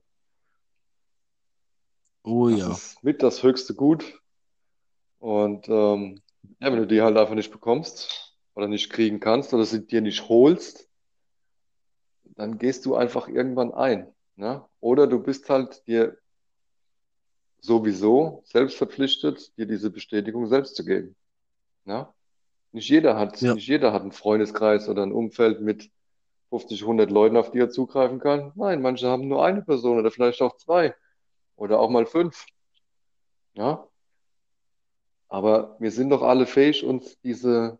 Oh Das ja. ist mit das höchste Gut. Und ähm, ja, wenn du die halt einfach nicht bekommst oder nicht kriegen kannst oder sie dir nicht holst, dann gehst du einfach irgendwann ein. Ne? Oder du bist halt dir sowieso selbst verpflichtet, dir diese Bestätigung selbst zu geben. Ne? Nicht jeder hat, Ja. nicht jeder hat einen Freundeskreis oder ein Umfeld mit 50, 100 Leuten, auf die er zugreifen kann. Nein, manche haben nur eine Person oder vielleicht auch zwei. oder auch mal fünf. Ja? Aber wir sind doch alle fähig, uns diese,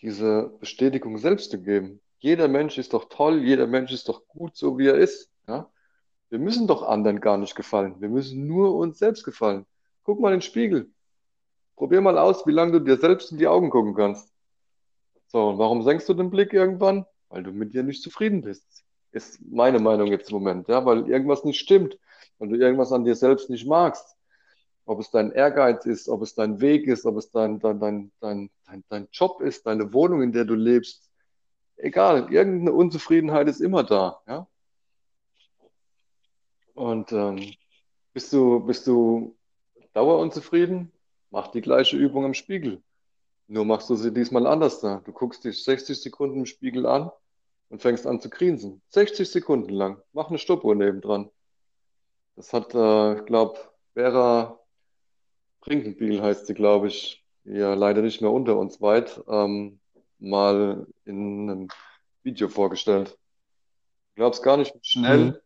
diese Bestätigung selbst zu geben. Jeder Mensch ist doch toll, jeder Mensch ist doch gut, so wie er ist. Ja? Wir müssen doch anderen gar nicht gefallen. Wir müssen nur uns selbst gefallen. Guck mal in den Spiegel. Probier mal aus, wie lange du dir selbst in die Augen gucken kannst. So, und warum senkst du den Blick irgendwann? Weil du mit dir nicht zufrieden bist. Ist meine Meinung jetzt im Moment, ja, weil irgendwas nicht stimmt, weil du irgendwas an dir selbst nicht magst. Ob es dein Ehrgeiz ist, ob es dein Weg ist, ob es dein, dein, dein, dein, dein, dein Job ist, deine Wohnung, in der du lebst. Egal, irgendeine Unzufriedenheit ist immer da, ja. Und ähm, bist du, bist du dauerunzufrieden? Mach die gleiche Übung im Spiegel. Nur machst du sie diesmal anders da. Du guckst dich 60 Sekunden im Spiegel an und fängst an zu grinsen. 60 Sekunden lang. Mach eine Stoppuhr nebendran. Das hat, äh, ich glaube, Vera Brinkenbiel heißt sie, glaube ich, ja leider nicht mehr unter uns weit, ähm, mal in einem Video vorgestellt. Du glaubst gar nicht, wie schnell Mhm.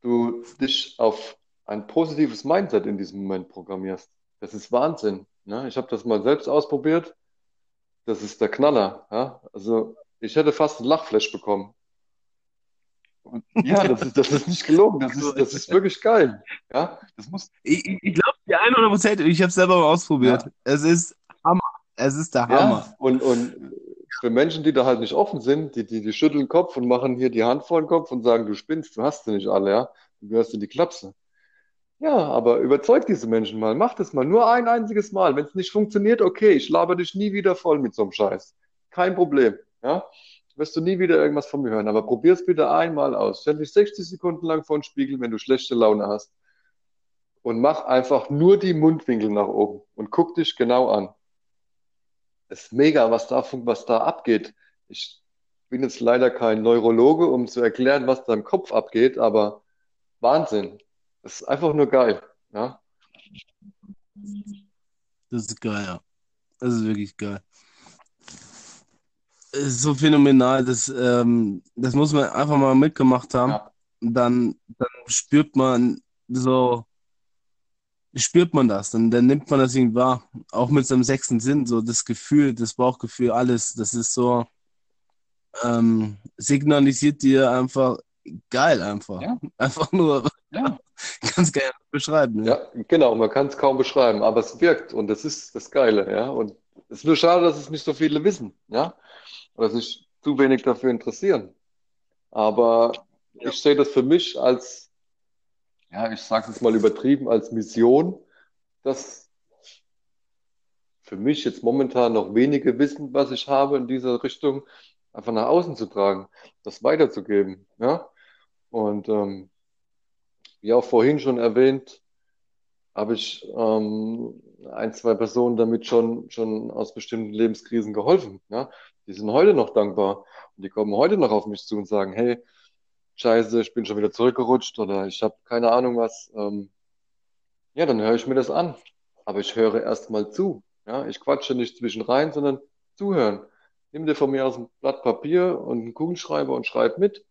du dich auf ein positives Mindset in diesem Moment programmierst. Das ist Wahnsinn. Ne? Ich habe das mal selbst ausprobiert. Das ist der Knaller. Ja? Also ich hätte fast einen Lachflash bekommen. Und ja, das ist, das ist nicht gelogen. Das ist, das ist wirklich geil. Ja, das muss, ich, ich glaube, die 100 Prozent, ich habe es selber mal ausprobiert. ja, Es ist Hammer. Es ist der Hammer. ja. Und, und für Menschen, die da halt nicht offen sind, die, die, die schütteln den Kopf und machen hier die Hand vor den Kopf und sagen, du spinnst, du hast sie nicht alle, ja. Du gehörst in die Klapse. Ja, aber überzeug diese Menschen mal. Mach das mal. Nur ein einziges Mal. Wenn es nicht funktioniert, okay, ich laber dich nie wieder voll mit so einem Scheiß. Kein Problem. Ja? Wirst du nie wieder irgendwas von mir hören. Aber probier's bitte einmal aus. Stell dich 60 Sekunden lang vor den Spiegel, wenn du schlechte Laune hast. Und mach einfach nur die Mundwinkel nach oben und guck dich genau an. Das ist mega, was da, was da abgeht. Ich bin jetzt leider kein Neurologe, um zu erklären, was da im Kopf abgeht, aber Wahnsinn. Das ist einfach nur geil. Ja? Das ist geil, ja. Das ist wirklich geil. Es ist so phänomenal, das, ähm, das muss man einfach mal mitgemacht haben. Ja. Dann, dann spürt man so, spürt man das, dann, dann nimmt man das irgendwie wahr. Auch mit seinem sechsten Sinn, so das Gefühl, das Bauchgefühl, alles, das ist so, ähm, signalisiert dir einfach geil einfach. Ja. Einfach nur, Ja. ganz geil beschreiben, ja. Ja, genau, man kann es kaum beschreiben, aber es wirkt und das ist das Geile, ja. Und es ist nur schade, dass es nicht so viele wissen, ja, oder sich zu wenig dafür interessieren. Aber Ja. ich sehe das für mich als, ja, ich sage es mal übertrieben, als Mission, dass für mich jetzt momentan noch wenige wissen, was ich habe in dieser Richtung, einfach nach außen zu tragen, das weiterzugeben, ja. Und ähm, wie auch vorhin schon erwähnt, habe ich ähm, ein, zwei Personen damit schon, schon aus bestimmten Lebenskrisen geholfen. Ja? Die sind heute noch dankbar und die kommen heute noch auf mich zu und sagen, hey, Scheiße, ich bin schon wieder zurückgerutscht oder ich habe keine Ahnung was. Ähm, ja, dann höre ich mir das an. Aber ich höre erst mal zu. Ja? Ich quatsche nicht zwischen rein, sondern zuhören. Nimm dir von mir aus ein Blatt Papier und einen Kugelschreiber und schreib mit.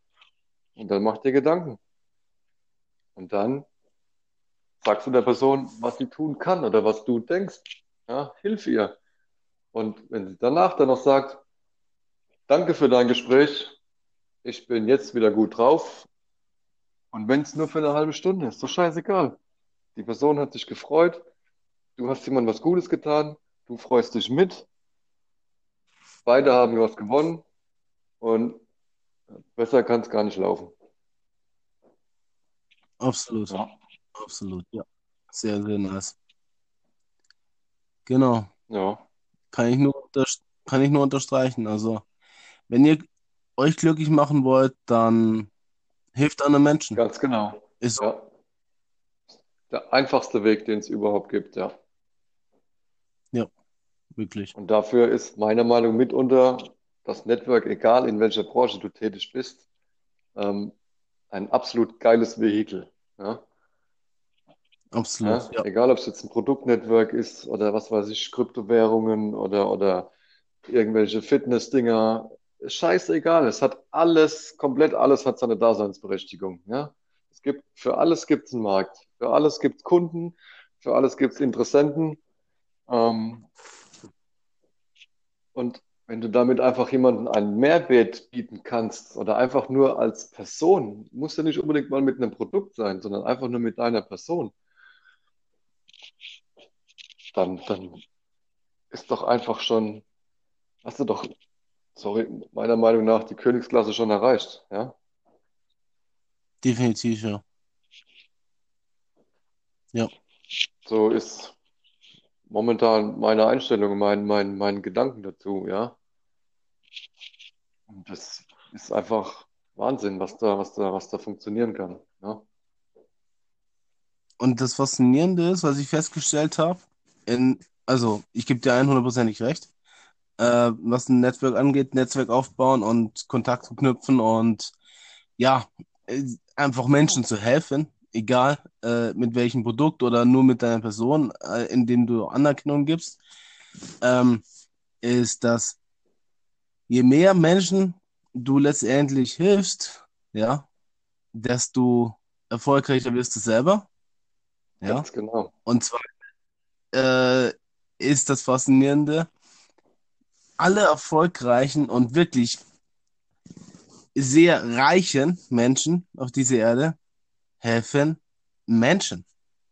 Und dann mach dir Gedanken. Und dann sagst du der Person, was sie tun kann oder was du denkst. Ja, hilf ihr. Und wenn sie danach dann noch sagt, danke für dein Gespräch, ich bin jetzt wieder gut drauf. Und wenn es nur für eine halbe Stunde ist, so scheißegal. Die Person hat sich gefreut, du hast jemandem was Gutes getan, du freust dich mit, beide haben was gewonnen und besser kann es gar nicht laufen. Absolut, Ja. absolut, ja. Sehr, sehr nice. Genau. Ja, Kann ich nur, kann ich nur unterstreichen. Also, wenn ihr euch glücklich machen wollt, dann hilft anderen Menschen. ganz genau. Ist. Ja, der einfachste Weg, den es überhaupt gibt, ja. Ja, wirklich. Und dafür ist meiner Meinung nach mitunter das Network, egal in welcher Branche du tätig bist, ähm, ein absolut geiles Vehikel. Ja? Absolut. Ja? Ja. Egal, ob es jetzt ein Produktnetwork ist oder was weiß ich, Kryptowährungen oder, oder irgendwelche Fitness-Dinger. Scheißegal, es hat alles, komplett alles hat seine Daseinsberechtigung. Ja? Es gibt, für alles gibt es einen Markt. Für alles gibt es Kunden, für alles gibt es Interessenten. Ähm, und wenn du damit einfach jemandem einen Mehrwert bieten kannst oder einfach nur als Person, muss ja nicht unbedingt mal mit einem Produkt sein, sondern einfach nur mit deiner Person, dann, dann ist doch einfach schon, hast du doch, sorry, meiner Meinung nach die Königsklasse schon erreicht, ja? Definitiv, ja. Ja. So ist momentan meine Einstellung, mein, mein, mein Gedanken dazu, ja. Und das ist einfach Wahnsinn, was da, was da, was da funktionieren kann. Ja. Und das Faszinierende ist, was ich festgestellt habe, in, also ich gebe dir 100%ig recht, äh, was ein Netzwerk angeht, Netzwerk aufbauen und Kontakt knüpfen und ja, einfach Menschen zu helfen, egal äh, mit welchem Produkt oder nur mit deiner Person, äh, in dem du Anerkennung gibst, ähm, ist, dass je mehr Menschen du letztendlich hilfst, ja, desto erfolgreicher wirst du selber. Ja. Ganz genau. Und zwar äh, ist das Faszinierende, alle erfolgreichen und wirklich sehr reichen Menschen auf dieser Erde helfen Menschen.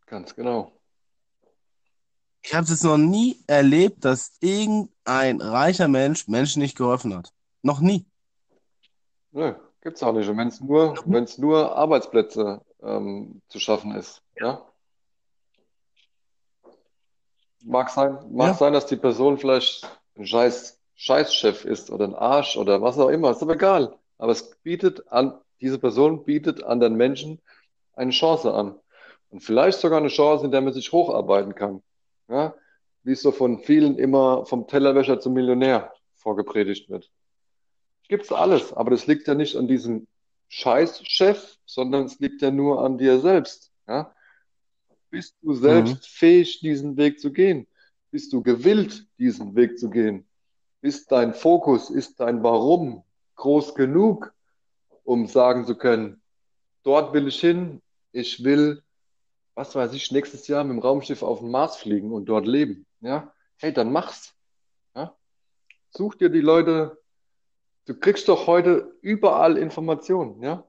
Ganz genau. Ich habe es noch nie erlebt, dass irgendein reicher Mensch Menschen nicht geholfen hat. Noch nie. Nö, gibt's auch nicht. Wenn es nur, wenn es nur Arbeitsplätze ähm, zu schaffen ist, ja. Mag sein, mag Ja. sein, dass die Person vielleicht ein scheiß Scheißchef ist oder ein Arsch oder was auch immer, ist aber egal. Aber es bietet an, diese Person bietet anderen Menschen eine Chance an. Und vielleicht sogar eine Chance, in der man sich hocharbeiten kann. Ja? Wie es so von vielen immer vom Tellerwäscher zum Millionär vorgepredigt wird. Gibt's alles, aber das liegt ja nicht an diesem Scheißchef, sondern es liegt ja nur an dir selbst. Ja? Bist du selbst Mhm. fähig, diesen Weg zu gehen? Bist du gewillt, diesen Weg zu gehen? Ist dein Fokus, ist dein Warum groß genug, um sagen zu können, dort will ich hin, ich will, was weiß ich, nächstes Jahr mit dem Raumschiff auf den Mars fliegen und dort leben. Ja? Hey, dann mach's. Ja? Such dir die Leute, du kriegst doch heute überall Informationen, ja?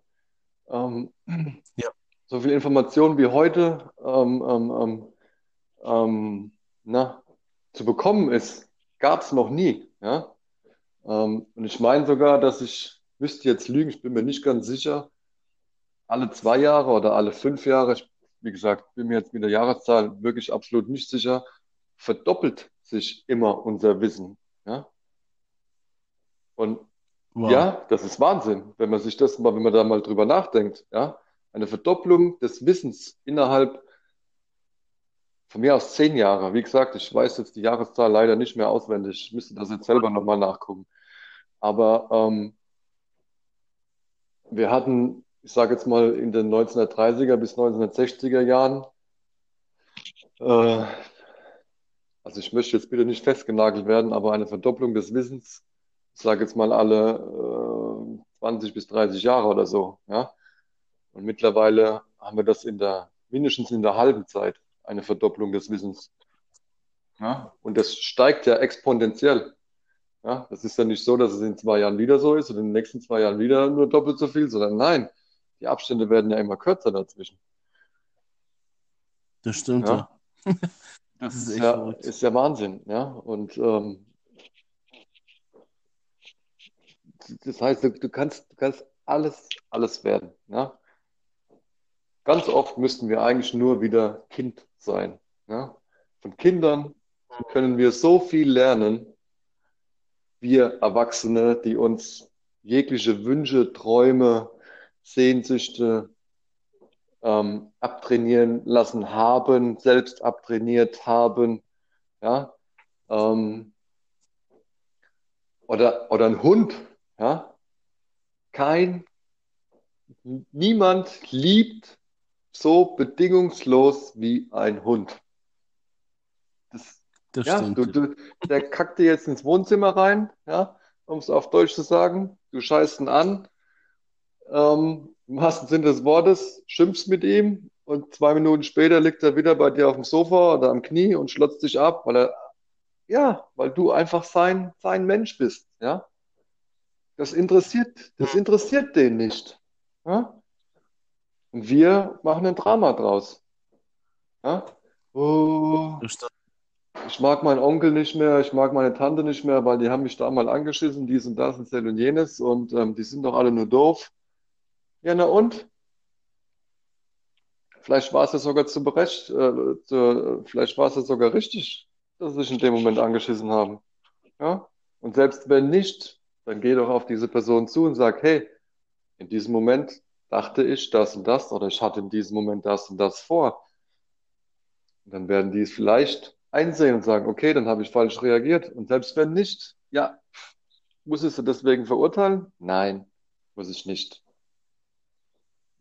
Ähm, Ja. so viel Informationen wie heute ähm, ähm, ähm, ähm, na, zu bekommen ist, gab es noch nie. Ja? Ähm, und ich meine sogar, dass ich, müsste jetzt lügen, ich bin mir nicht ganz sicher, alle zwei Jahre oder alle fünf Jahre, ich, wie gesagt, bin mir jetzt mit der Jahreszahl wirklich absolut nicht sicher, verdoppelt sich immer unser Wissen. Ja? Und Wow. ja, das ist Wahnsinn, wenn man sich das mal, wenn man da mal drüber nachdenkt, ja. Eine Verdopplung des Wissens innerhalb von mir aus zehn Jahre. Wie gesagt, ich weiß jetzt die Jahreszahl leider nicht mehr auswendig. Ich müsste das jetzt selber nochmal nachgucken. Aber ähm, wir hatten, ich sage jetzt mal, in den 1930er bis 1960er Jahren, äh, also ich möchte jetzt bitte nicht festgenagelt werden, aber eine Verdopplung des Wissens, ich sage jetzt mal alle äh, 20 bis 30 Jahre oder so, ja. Und mittlerweile haben wir das in der, mindestens in der halben Zeit, eine Verdopplung des Wissens. Ja. Und das steigt ja exponentiell. Ja. Das ist ja nicht so, dass es in zwei Jahren wieder so ist und in den nächsten zwei Jahren wieder nur doppelt so viel, sondern nein, die Abstände werden ja immer kürzer dazwischen. Das stimmt, Ja. ja. Das ist echt ja, verrückt. ist ja Wahnsinn, ja. Und ähm, das heißt, du, du kannst, du kannst alles, alles werden, ja. Ganz oft müssten wir eigentlich nur wieder Kind sein, ja. Von Kindern können wir so viel lernen, wir Erwachsene, die uns jegliche Wünsche, Träume, Sehnsüchte ähm, abtrainieren lassen haben, selbst abtrainiert haben, ja, ähm, oder, oder ein Hund, ja, kein, niemand liebt so bedingungslos wie ein Hund. Das, Das ja, stimmt. du, du, der kackt dir jetzt ins Wohnzimmer rein, ja, um es auf Deutsch zu sagen, du scheißt ihn an, ähm, im wahrsten Sinne des Wortes, schimpfst mit ihm und zwei Minuten später liegt er wieder bei dir auf dem Sofa oder am Knie und schlotzt dich ab, weil er, ja, weil du einfach sein, sein Mensch bist, ja. Das interessiert, das interessiert den nicht. Ja? Und wir machen ein Drama draus. Ja? Oh, ich mag meinen Onkel nicht mehr, ich mag meine Tante nicht mehr, weil die haben mich da mal angeschissen, dies und das und das und jenes und ähm, die sind doch alle nur doof. Ja, na und? Vielleicht war es ja sogar zu berecht, äh, zu, vielleicht war es ja sogar richtig, dass sie sich in dem Moment angeschissen haben. Ja? Und selbst wenn nicht, dann geh doch auf diese Person zu und sag, hey, in diesem Moment dachte ich das und das oder ich hatte in diesem Moment das und das vor. Und dann werden die es vielleicht einsehen und sagen, okay, dann habe ich falsch reagiert. Und selbst wenn nicht, ja, muss ich sie deswegen verurteilen? Nein, muss ich nicht.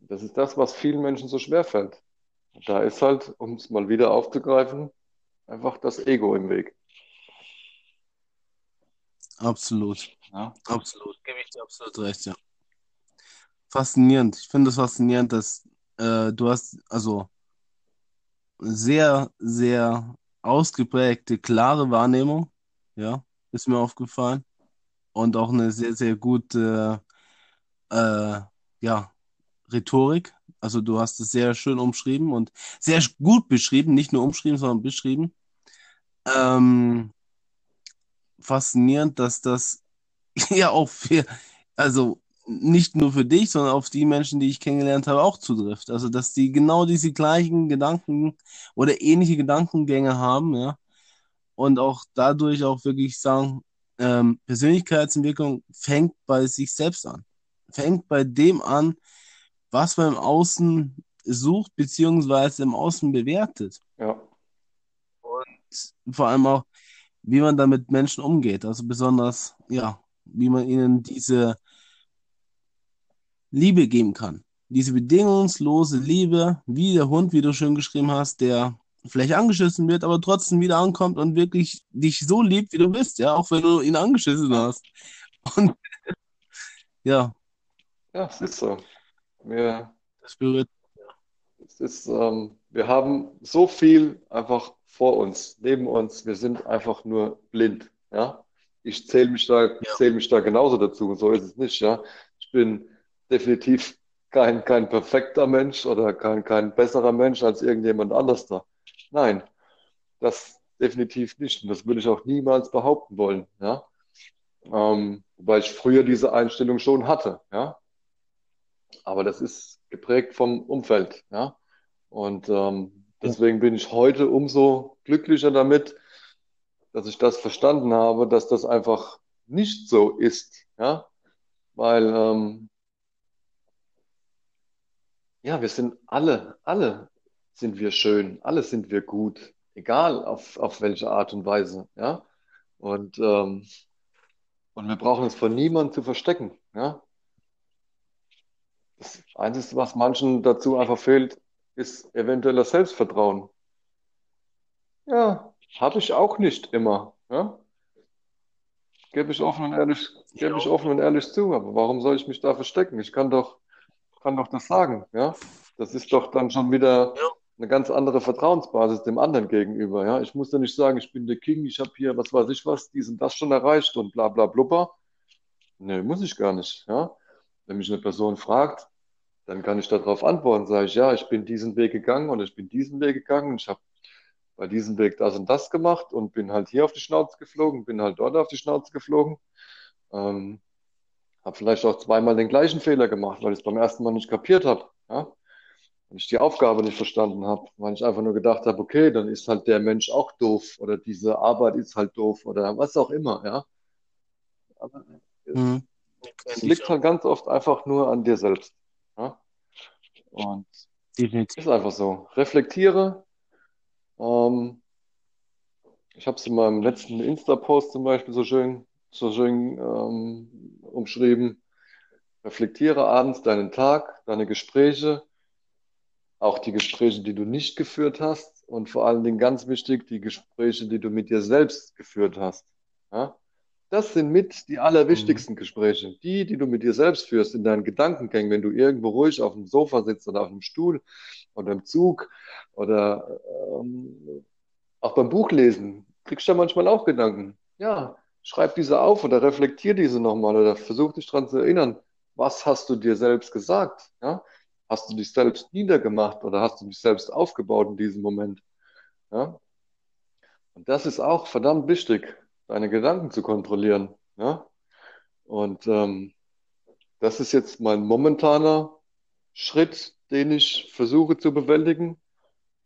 Das ist das, was vielen Menschen so schwer fällt. Da ist halt, um es mal wieder aufzugreifen, einfach das Ego im Weg. Absolut. Ja, Absolut. Gebe ich dir absolut recht, ja. Faszinierend. Ich finde es faszinierend, dass äh, du hast also sehr, sehr ausgeprägte, klare Wahrnehmung, ja, ist mir aufgefallen. Und auch eine sehr, sehr gute, äh, ja, Rhetorik. Also du hast es sehr schön umschrieben und sehr gut beschrieben, nicht nur umschrieben, sondern beschrieben. Ähm, faszinierend, dass das ja auch für, also nicht nur für dich, sondern auf die Menschen, die ich kennengelernt habe, auch zutrifft. Also, dass die genau diese gleichen Gedanken oder ähnliche Gedankengänge haben, ja, und auch dadurch auch wirklich sagen, ähm, Persönlichkeitsentwicklung fängt bei sich selbst an. Fängt bei dem an, was man im Außen sucht, beziehungsweise im Außen bewertet. ja, Vor allem auch, wie man da mit Menschen umgeht. Also besonders, ja, wie man ihnen diese Liebe geben kann. Diese bedingungslose Liebe, wie der Hund, wie du schön geschrieben hast, der vielleicht angeschissen wird, aber trotzdem wieder ankommt und wirklich dich so liebt, wie du bist, ja, auch wenn du ihn angeschissen hast. Und ja, ja, es ist so. Wir, das berührt. es ist, ähm, wir haben so viel einfach vor uns, neben uns. Wir sind einfach nur blind. Ja, ich zähle mich da, Ja, zähle mich da genauso dazu. So ist es nicht. Ja, ich bin definitiv kein, kein perfekter Mensch oder kein, kein besserer Mensch als irgendjemand anders da. Nein, das definitiv nicht. Und das würde ich auch niemals behaupten wollen. Ja, ähm, wobei ich früher diese Einstellung schon hatte. Ja, aber das ist geprägt vom Umfeld. Ja, und ähm, deswegen bin ich heute umso glücklicher damit, dass ich das verstanden habe, dass das einfach nicht so ist. Ja, weil ähm, ja, wir sind alle, alle sind wir schön, alle sind wir gut, egal auf, auf welche Art und Weise. Ja, und ähm, und wir brauchen es vor niemandem zu verstecken. Ja, das Einzige, was manchen dazu einfach fehlt, ist eventuell das Selbstvertrauen. Ja, habe ich auch nicht immer. Ja, gebe ich offen und ehrlich, ich gebe ich offen und ehrlich zu. Aber warum soll ich mich da verstecken? Ich kann doch kann doch das sagen, ja. Das ist doch dann schon wieder Ja, eine ganz andere Vertrauensbasis dem anderen gegenüber, ja. Ich muss ja nicht sagen, ich bin der King, ich habe hier, was weiß ich was, dies und das schon erreicht und bla bla blubber. Nee, muss ich gar nicht, ja. Wenn mich eine Person fragt, dann kann ich darauf antworten, sage ich, ja, ich bin diesen Weg gegangen und ich bin diesen Weg gegangen und ich habe bei diesem Weg das und das gemacht und bin halt hier auf die Schnauze geflogen, bin halt dort auf die Schnauze geflogen. Ähm, habe vielleicht auch zweimal den gleichen Fehler gemacht, weil ich es beim ersten Mal nicht kapiert habe. Ja? Weil ich die Aufgabe nicht verstanden habe, weil ich einfach nur gedacht habe, okay, dann ist halt der Mensch auch doof oder diese Arbeit ist halt doof oder was auch immer. Ja? Aber es, mhm. es ich liegt halt ganz oft einfach nur an dir selbst. Ja? Und ist Definitiv. einfach so. Reflektiere. Ähm, ich habe es in meinem letzten Insta-Post zum Beispiel so schön, so schön ähm, umschrieben. Reflektiere abends deinen Tag, deine Gespräche, auch die Gespräche, die du nicht geführt hast und vor allen Dingen ganz wichtig, die Gespräche, die du mit dir selbst geführt hast. Ja? Das sind mit die allerwichtigsten Gespräche. Die, die du mit dir selbst führst, in deinen Gedankengängen, wenn du irgendwo ruhig auf dem Sofa sitzt oder auf dem Stuhl oder im Zug oder ähm, auch beim Buchlesen, kriegst du ja manchmal auch Gedanken. Ja, schreib diese auf oder reflektier diese nochmal oder versuch dich daran zu erinnern. Was hast du dir selbst gesagt? Ja? Hast du dich selbst niedergemacht oder hast du dich selbst aufgebaut in diesem Moment? Ja? Und das ist auch verdammt wichtig deine Gedanken zu kontrollieren. Ja? Und ähm, das ist jetzt mein momentaner Schritt, den ich versuche zu bewältigen,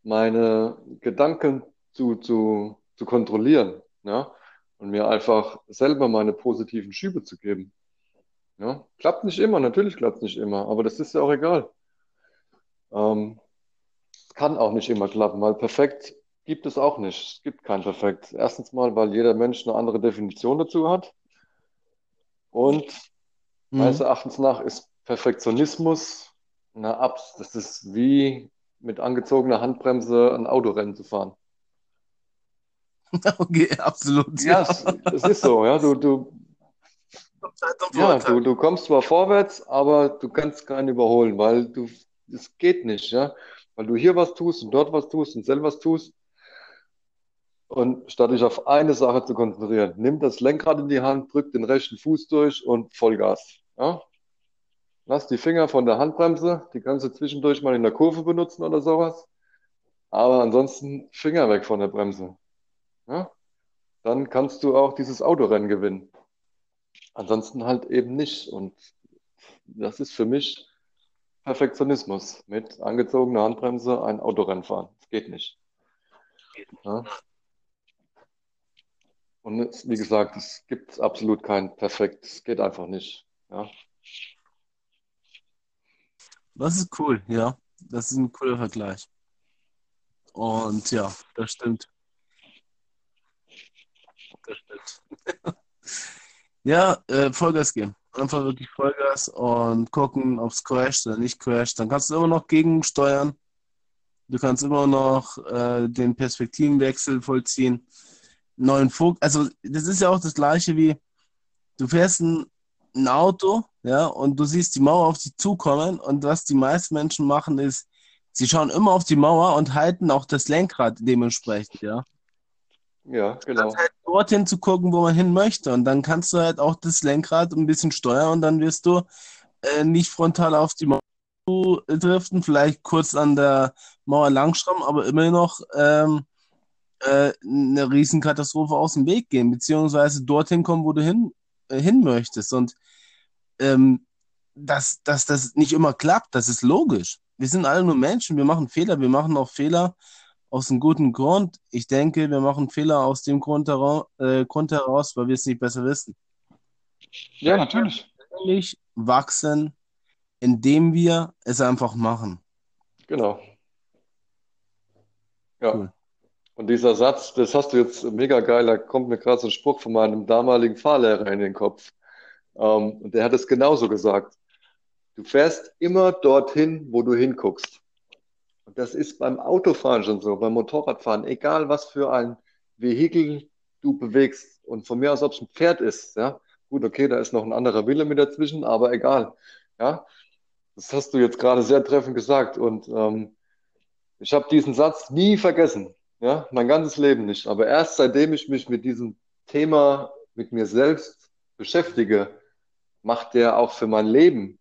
meine Gedanken zu, zu, zu kontrollieren. Ja? Und mir einfach selber meine positiven Schübe zu geben. Ja? Klappt nicht immer, natürlich klappt es nicht immer, aber das ist ja auch egal. Ähm, kann auch nicht immer klappen, weil perfekt gibt es auch nicht. Es gibt kein Perfekt. Erstens mal, weil jeder Mensch eine andere Definition dazu hat. Und mhm. meines Erachtens nach ist Perfektionismus eine Abs. Das ist wie mit angezogener Handbremse ein Autorennen zu fahren. Okay, absolut. Ja, es, es ist so. Ja, du, du, ja, du, du kommst zwar vorwärts, aber du kannst keinen überholen, weil du, es geht nicht, ja. Weil du hier was tust und dort was tust und selber was tust. Und statt dich auf eine Sache zu konzentrieren, nimm das Lenkrad in die Hand, drück den rechten Fuß durch und Vollgas. Ja? Lass die Finger von der Handbremse, die kannst du zwischendurch mal in der Kurve benutzen oder sowas. Aber ansonsten Finger weg von der Bremse. Ja? Dann kannst du auch dieses Autorennen gewinnen. Ansonsten halt eben nicht. Und das ist für mich Perfektionismus. Mit angezogener Handbremse ein Autorennen fahren. Das geht nicht. Ja? Und es, wie gesagt, es gibt absolut kein Perfekt. Es geht einfach nicht. Ja. Das ist cool, ja. Das ist ein cooler Vergleich. Und ja, das stimmt. Ja, äh, Vollgas geben. Einfach wirklich Vollgas und gucken, ob es crasht oder nicht crasht. Dann kannst du immer noch gegensteuern. Du kannst immer noch äh, den Perspektivenwechsel vollziehen neuen Fokus. Also, das ist ja auch das Gleiche wie, du fährst ein, ein Auto, ja, und du siehst die Mauer auf dich zukommen und was die meisten Menschen machen ist, sie schauen immer auf die Mauer und halten auch das Lenkrad dementsprechend, ja. Ja, genau. Halt dorthin zu gucken, wo man hin möchte. Und dann kannst du halt auch das Lenkrad ein bisschen steuern und dann wirst du äh, nicht frontal auf die Mauer driften, vielleicht kurz an der Mauer langschrammen, aber immer noch ähm, äh, eine Riesenkatastrophe aus dem Weg gehen, beziehungsweise dorthin kommen, wo du hin, äh, hin möchtest. Und ähm, dass, dass das nicht immer klappt, das ist logisch. Wir sind alle nur Menschen, wir machen Fehler, wir machen auch Fehler aus einem guten Grund. Ich denke, wir machen Fehler aus dem Grund, heraus, äh, Grund heraus, weil wir es nicht besser wissen. Ja, natürlich. Wir wachsen, indem wir es einfach machen. Genau. Ja. Cool. Und dieser Satz, das hast du jetzt mega geil, da kommt mir gerade so ein Spruch von meinem damaligen Fahrlehrer in den Kopf. Ähm, und der hat es genauso gesagt. Du fährst immer dorthin, wo du hinguckst. Und das ist beim Autofahren schon so, beim Motorradfahren, egal was für ein Vehikel du bewegst. Und von mir aus, ob es ein Pferd ist, ja. Gut, okay, da ist noch ein anderer Wille mit dazwischen, aber egal. Ja. Das hast du jetzt gerade sehr treffend gesagt. Und ähm, ich habe diesen Satz nie vergessen. Ja, mein ganzes Leben nicht. Aber erst seitdem ich mich mit diesem Thema, mit mir selbst beschäftige, macht der auch für mein Leben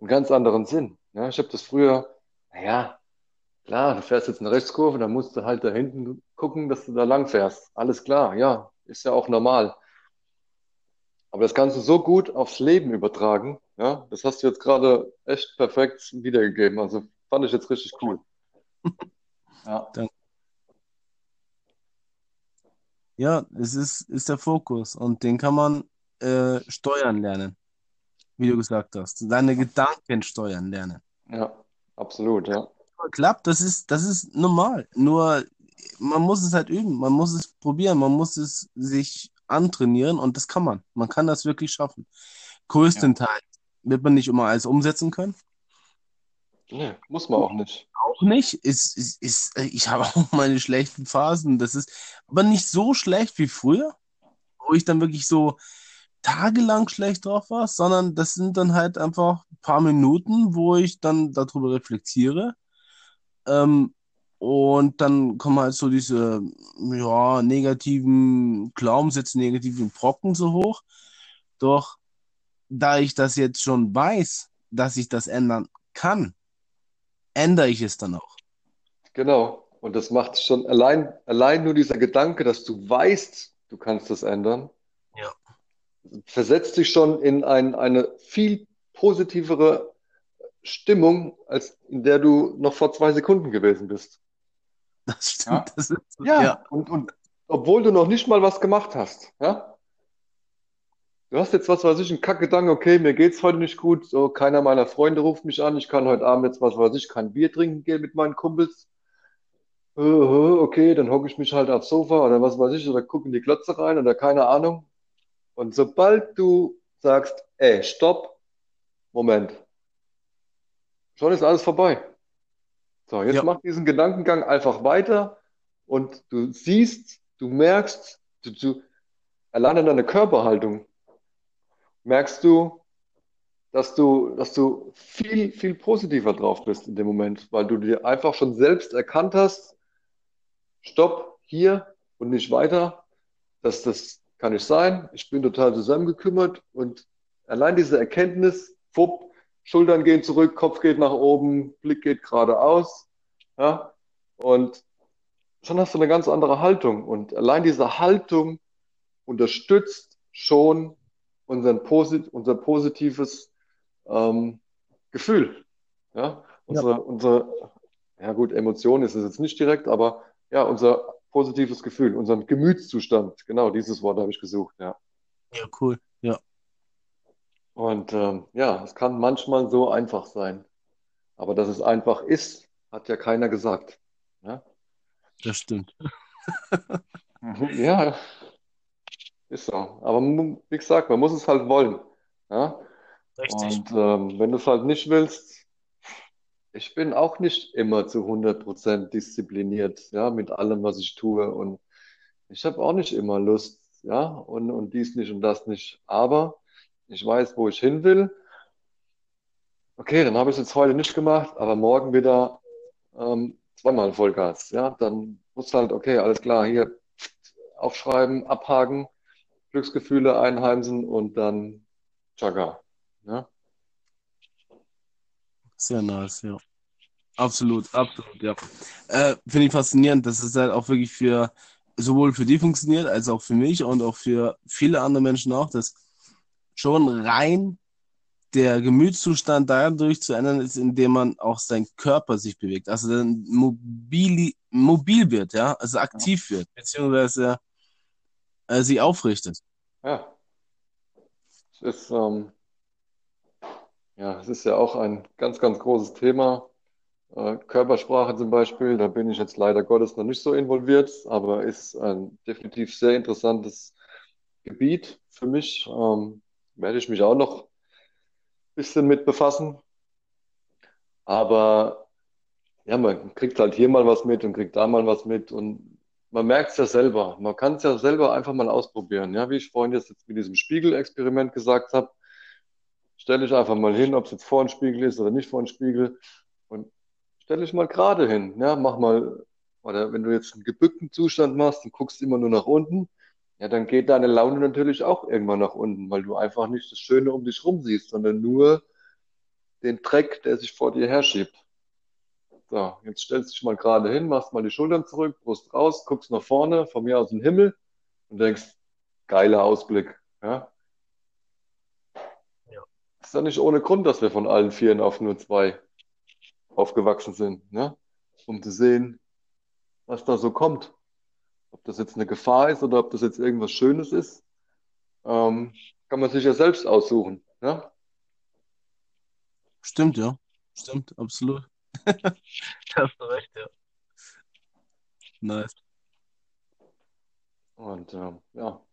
einen ganz anderen Sinn. Ja, ich habe das früher, naja, klar, du fährst jetzt eine Rechtskurve, dann musst du halt da hinten gucken, dass du da lang fährst. Alles klar, ja, ist ja auch normal. Aber das kannst du so gut aufs Leben übertragen. Ja, das hast du jetzt gerade echt perfekt wiedergegeben. Also fand ich jetzt richtig cool. Ja. Danke. Ja, es ist, ist der Fokus und den kann man äh, steuern lernen, wie du gesagt hast. Deine Gedanken steuern lernen. Ja, absolut, ja. Klappt, das ist, das ist normal. Nur man muss es halt üben, man muss es probieren, man muss es sich antrainieren und das kann man. Man kann das wirklich schaffen. Größtenteils ja. wird man nicht immer alles umsetzen können. Nee, muss man auch nicht. Auch nicht. Ist, ist, ist, ich habe auch meine schlechten Phasen. Das ist aber nicht so schlecht wie früher. wo ich dann wirklich so tagelang schlecht drauf war, sondern das sind dann halt einfach ein paar Minuten, wo ich dann darüber reflektiere. Ähm, und dann kommen halt so diese, ja, negativen Glaubenssätze, negativen Brocken so hoch. Doch da ich das jetzt schon weiß, dass ich das ändern kann, ändere ich es dann auch. Genau. Und das macht schon allein, allein nur dieser Gedanke, dass du weißt, du kannst das ändern, Ja. Versetzt dich schon in ein, eine viel positivere Stimmung, als in der du noch vor zwei Sekunden gewesen bist. Das stimmt. Ja? Das ist, Ja, ja, und, und obwohl du noch nicht mal was gemacht hast, ja? Du hast jetzt, was weiß ich, einen Kackgedanken, okay, mir geht's heute nicht gut, so, keiner meiner Freunde ruft mich an, ich kann heute Abend jetzt, was weiß ich, kein Bier trinken gehen mit meinen Kumpels. Äh, äh, Okay, dann hocke ich mich halt aufs Sofa oder was weiß ich, oder gucke in die Glotze rein oder keine Ahnung. Und sobald du sagst, ey, stopp, Moment, schon ist alles vorbei. So, jetzt ja, mach diesen Gedankengang einfach weiter und du siehst, du merkst, du, du, allein an deiner Körperhaltung merkst du, dass du, dass du viel, viel positiver drauf bist in dem Moment, weil du dir einfach schon selbst erkannt hast, stopp, hier und nicht weiter. Das, das kann nicht sein. Ich bin total zusammengekümmert und allein diese Erkenntnis, fupp, Schultern gehen zurück, Kopf geht nach oben, Blick geht geradeaus, ja, und schon hast du eine ganz andere Haltung. Und allein diese Haltung unterstützt schon unseren Posit unser positives ähm, Gefühl. Ja, ja, unsere, unsere, ja gut, Emotion ist es jetzt nicht direkt, aber ja, unser positives Gefühl, unseren Gemütszustand, genau dieses Wort habe ich gesucht, ja. ja, cool. Ja, Und ähm, ja, es kann manchmal so einfach sein, aber dass es einfach ist, hat ja keiner gesagt. Ja, das stimmt. Ja ist so. Aber wie gesagt, man muss es halt wollen. Ja, Richtig. und ähm, wenn du es halt nicht willst, Ich bin auch nicht immer zu 100% diszipliniert, ja, mit allem, was ich tue. Und ich habe auch nicht immer Lust, ja, und, und dies nicht und das nicht. Aber ich weiß, wo ich hin will. Okay, dann habe ich es jetzt heute nicht gemacht, aber morgen wieder ähm, zweimal Vollgas. Ja, dann muss halt, okay, alles klar, hier aufschreiben, abhaken, Glücksgefühle einheimsen und dann Chaga. Ja, Sehr nice, ja. Absolut, absolut, ja. Äh, finde ich faszinierend, dass es halt auch wirklich für sowohl für die funktioniert, als auch für mich und auch für viele andere Menschen auch, dass schon rein der Gemütszustand dadurch zu ändern ist, indem man auch sein Körper sich bewegt, also dann mobil, mobil wird, ja, also aktiv wird, beziehungsweise äh, sich aufrichtet. ja. Es ist, ähm, Ja, es ist ja auch ein ganz, ganz großes Thema. Äh, Körpersprache zum Beispiel, da bin ich jetzt leider Gottes noch nicht so involviert, aber ist ein definitiv sehr interessantes Gebiet für mich. Ähm, werde ich mich auch noch ein bisschen mit befassen. Aber ja, man kriegt halt hier mal was mit und kriegt da mal was mit und man merkt es ja selber. Man kann es ja selber einfach mal ausprobieren. Ja, wie ich vorhin jetzt, jetzt mit diesem Spiegelexperiment gesagt habe. Stell dich einfach mal hin, ob es jetzt vor ein Spiegel ist oder nicht vor ein Spiegel. Und stell dich mal gerade hin. Ja, mach mal, oder wenn du jetzt einen gebückten Zustand machst und guckst immer nur nach unten, ja, dann geht deine Laune natürlich auch irgendwann nach unten, weil du einfach nicht das Schöne um dich rum siehst, sondern nur den Dreck, der sich vor dir herschiebt. So, jetzt stellst du dich mal gerade hin, machst mal die Schultern zurück, Brust raus, guckst nach vorne, von mir aus den Himmel und denkst, geiler Ausblick. Ja. Ist ja nicht ohne Grund, dass wir von allen Vieren auf nur zwei aufgewachsen sind, ne? Um zu sehen, was da so kommt. Ob das jetzt eine Gefahr ist oder ob das jetzt irgendwas Schönes ist, ähm, kann man sich ja selbst aussuchen, ne? Stimmt, ja. Stimmt, absolut. Da hast du recht, ja. Nice, Und ähm, ja,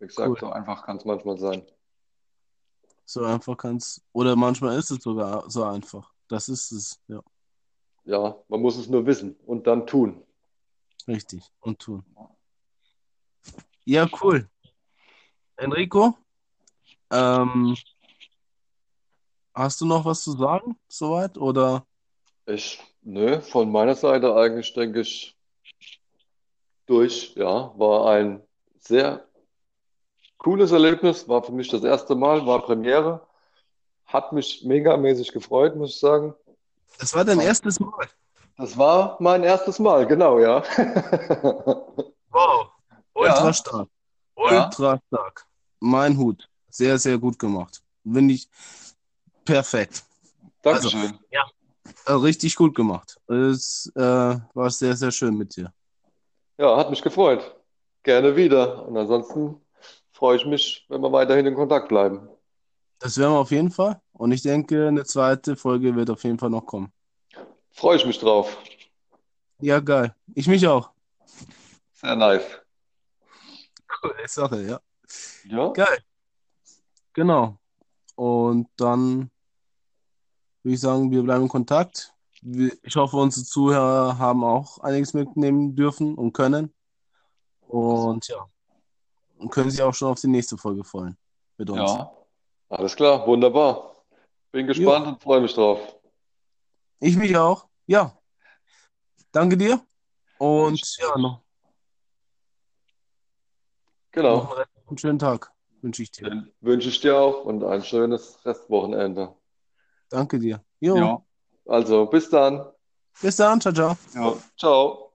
wie cool. gesagt, so einfach kann es manchmal sein. So einfach kann's, oder manchmal ist es sogar so einfach. Das ist es, ja. Ja, man muss es nur wissen und dann tun. Richtig. Und tun. Ja, cool. Enrico, ähm, hast du noch was zu sagen, soweit? Oder? Ich, nö, von meiner Seite eigentlich denke ich durch. Ja, war ein sehr cooles Erlebnis. War für mich das erste Mal, war Premiere. Hat mich megamäßig gefreut, muss ich sagen. Das war dein erstes Mal. Das war mein erstes Mal, genau, ja. Wow. Ultra Ja, stark. ja, Ultra stark. Mein Hut. Sehr, sehr gut gemacht. Finde ich perfekt. Also, Dankeschön. ja, äh, richtig gut gemacht. Es äh, war sehr, sehr schön mit dir. Ja, hat mich gefreut. Gerne wieder. Und ansonsten freue ich mich, wenn wir weiterhin in Kontakt bleiben. Das werden wir auf jeden Fall. Und ich denke, eine zweite Folge wird auf jeden Fall noch kommen. Freue ich mich drauf. Ja, geil. Ich mich auch. Sehr nice. Coole Sache, ja. Ja, Geil. Genau. Und dann würde ich sagen, wir bleiben in Kontakt. Ich hoffe, unsere Zuhörer haben auch einiges mitnehmen dürfen und können. Und ja, und können sich auch schon auf die nächste Folge freuen mit uns. ja. Alles klar, wunderbar. Bin Jo, gespannt und freue mich drauf. ich mich auch. Ja, danke dir. Und ja, noch, noch genau. einen restlichen schönen Tag wünsche ich dir. Den wünsche ich dir auch und ein schönes Restwochenende. Danke dir. Jo, Ja. Also, bis dann. bis dann. Ciao, ciao. Ja. Ciao.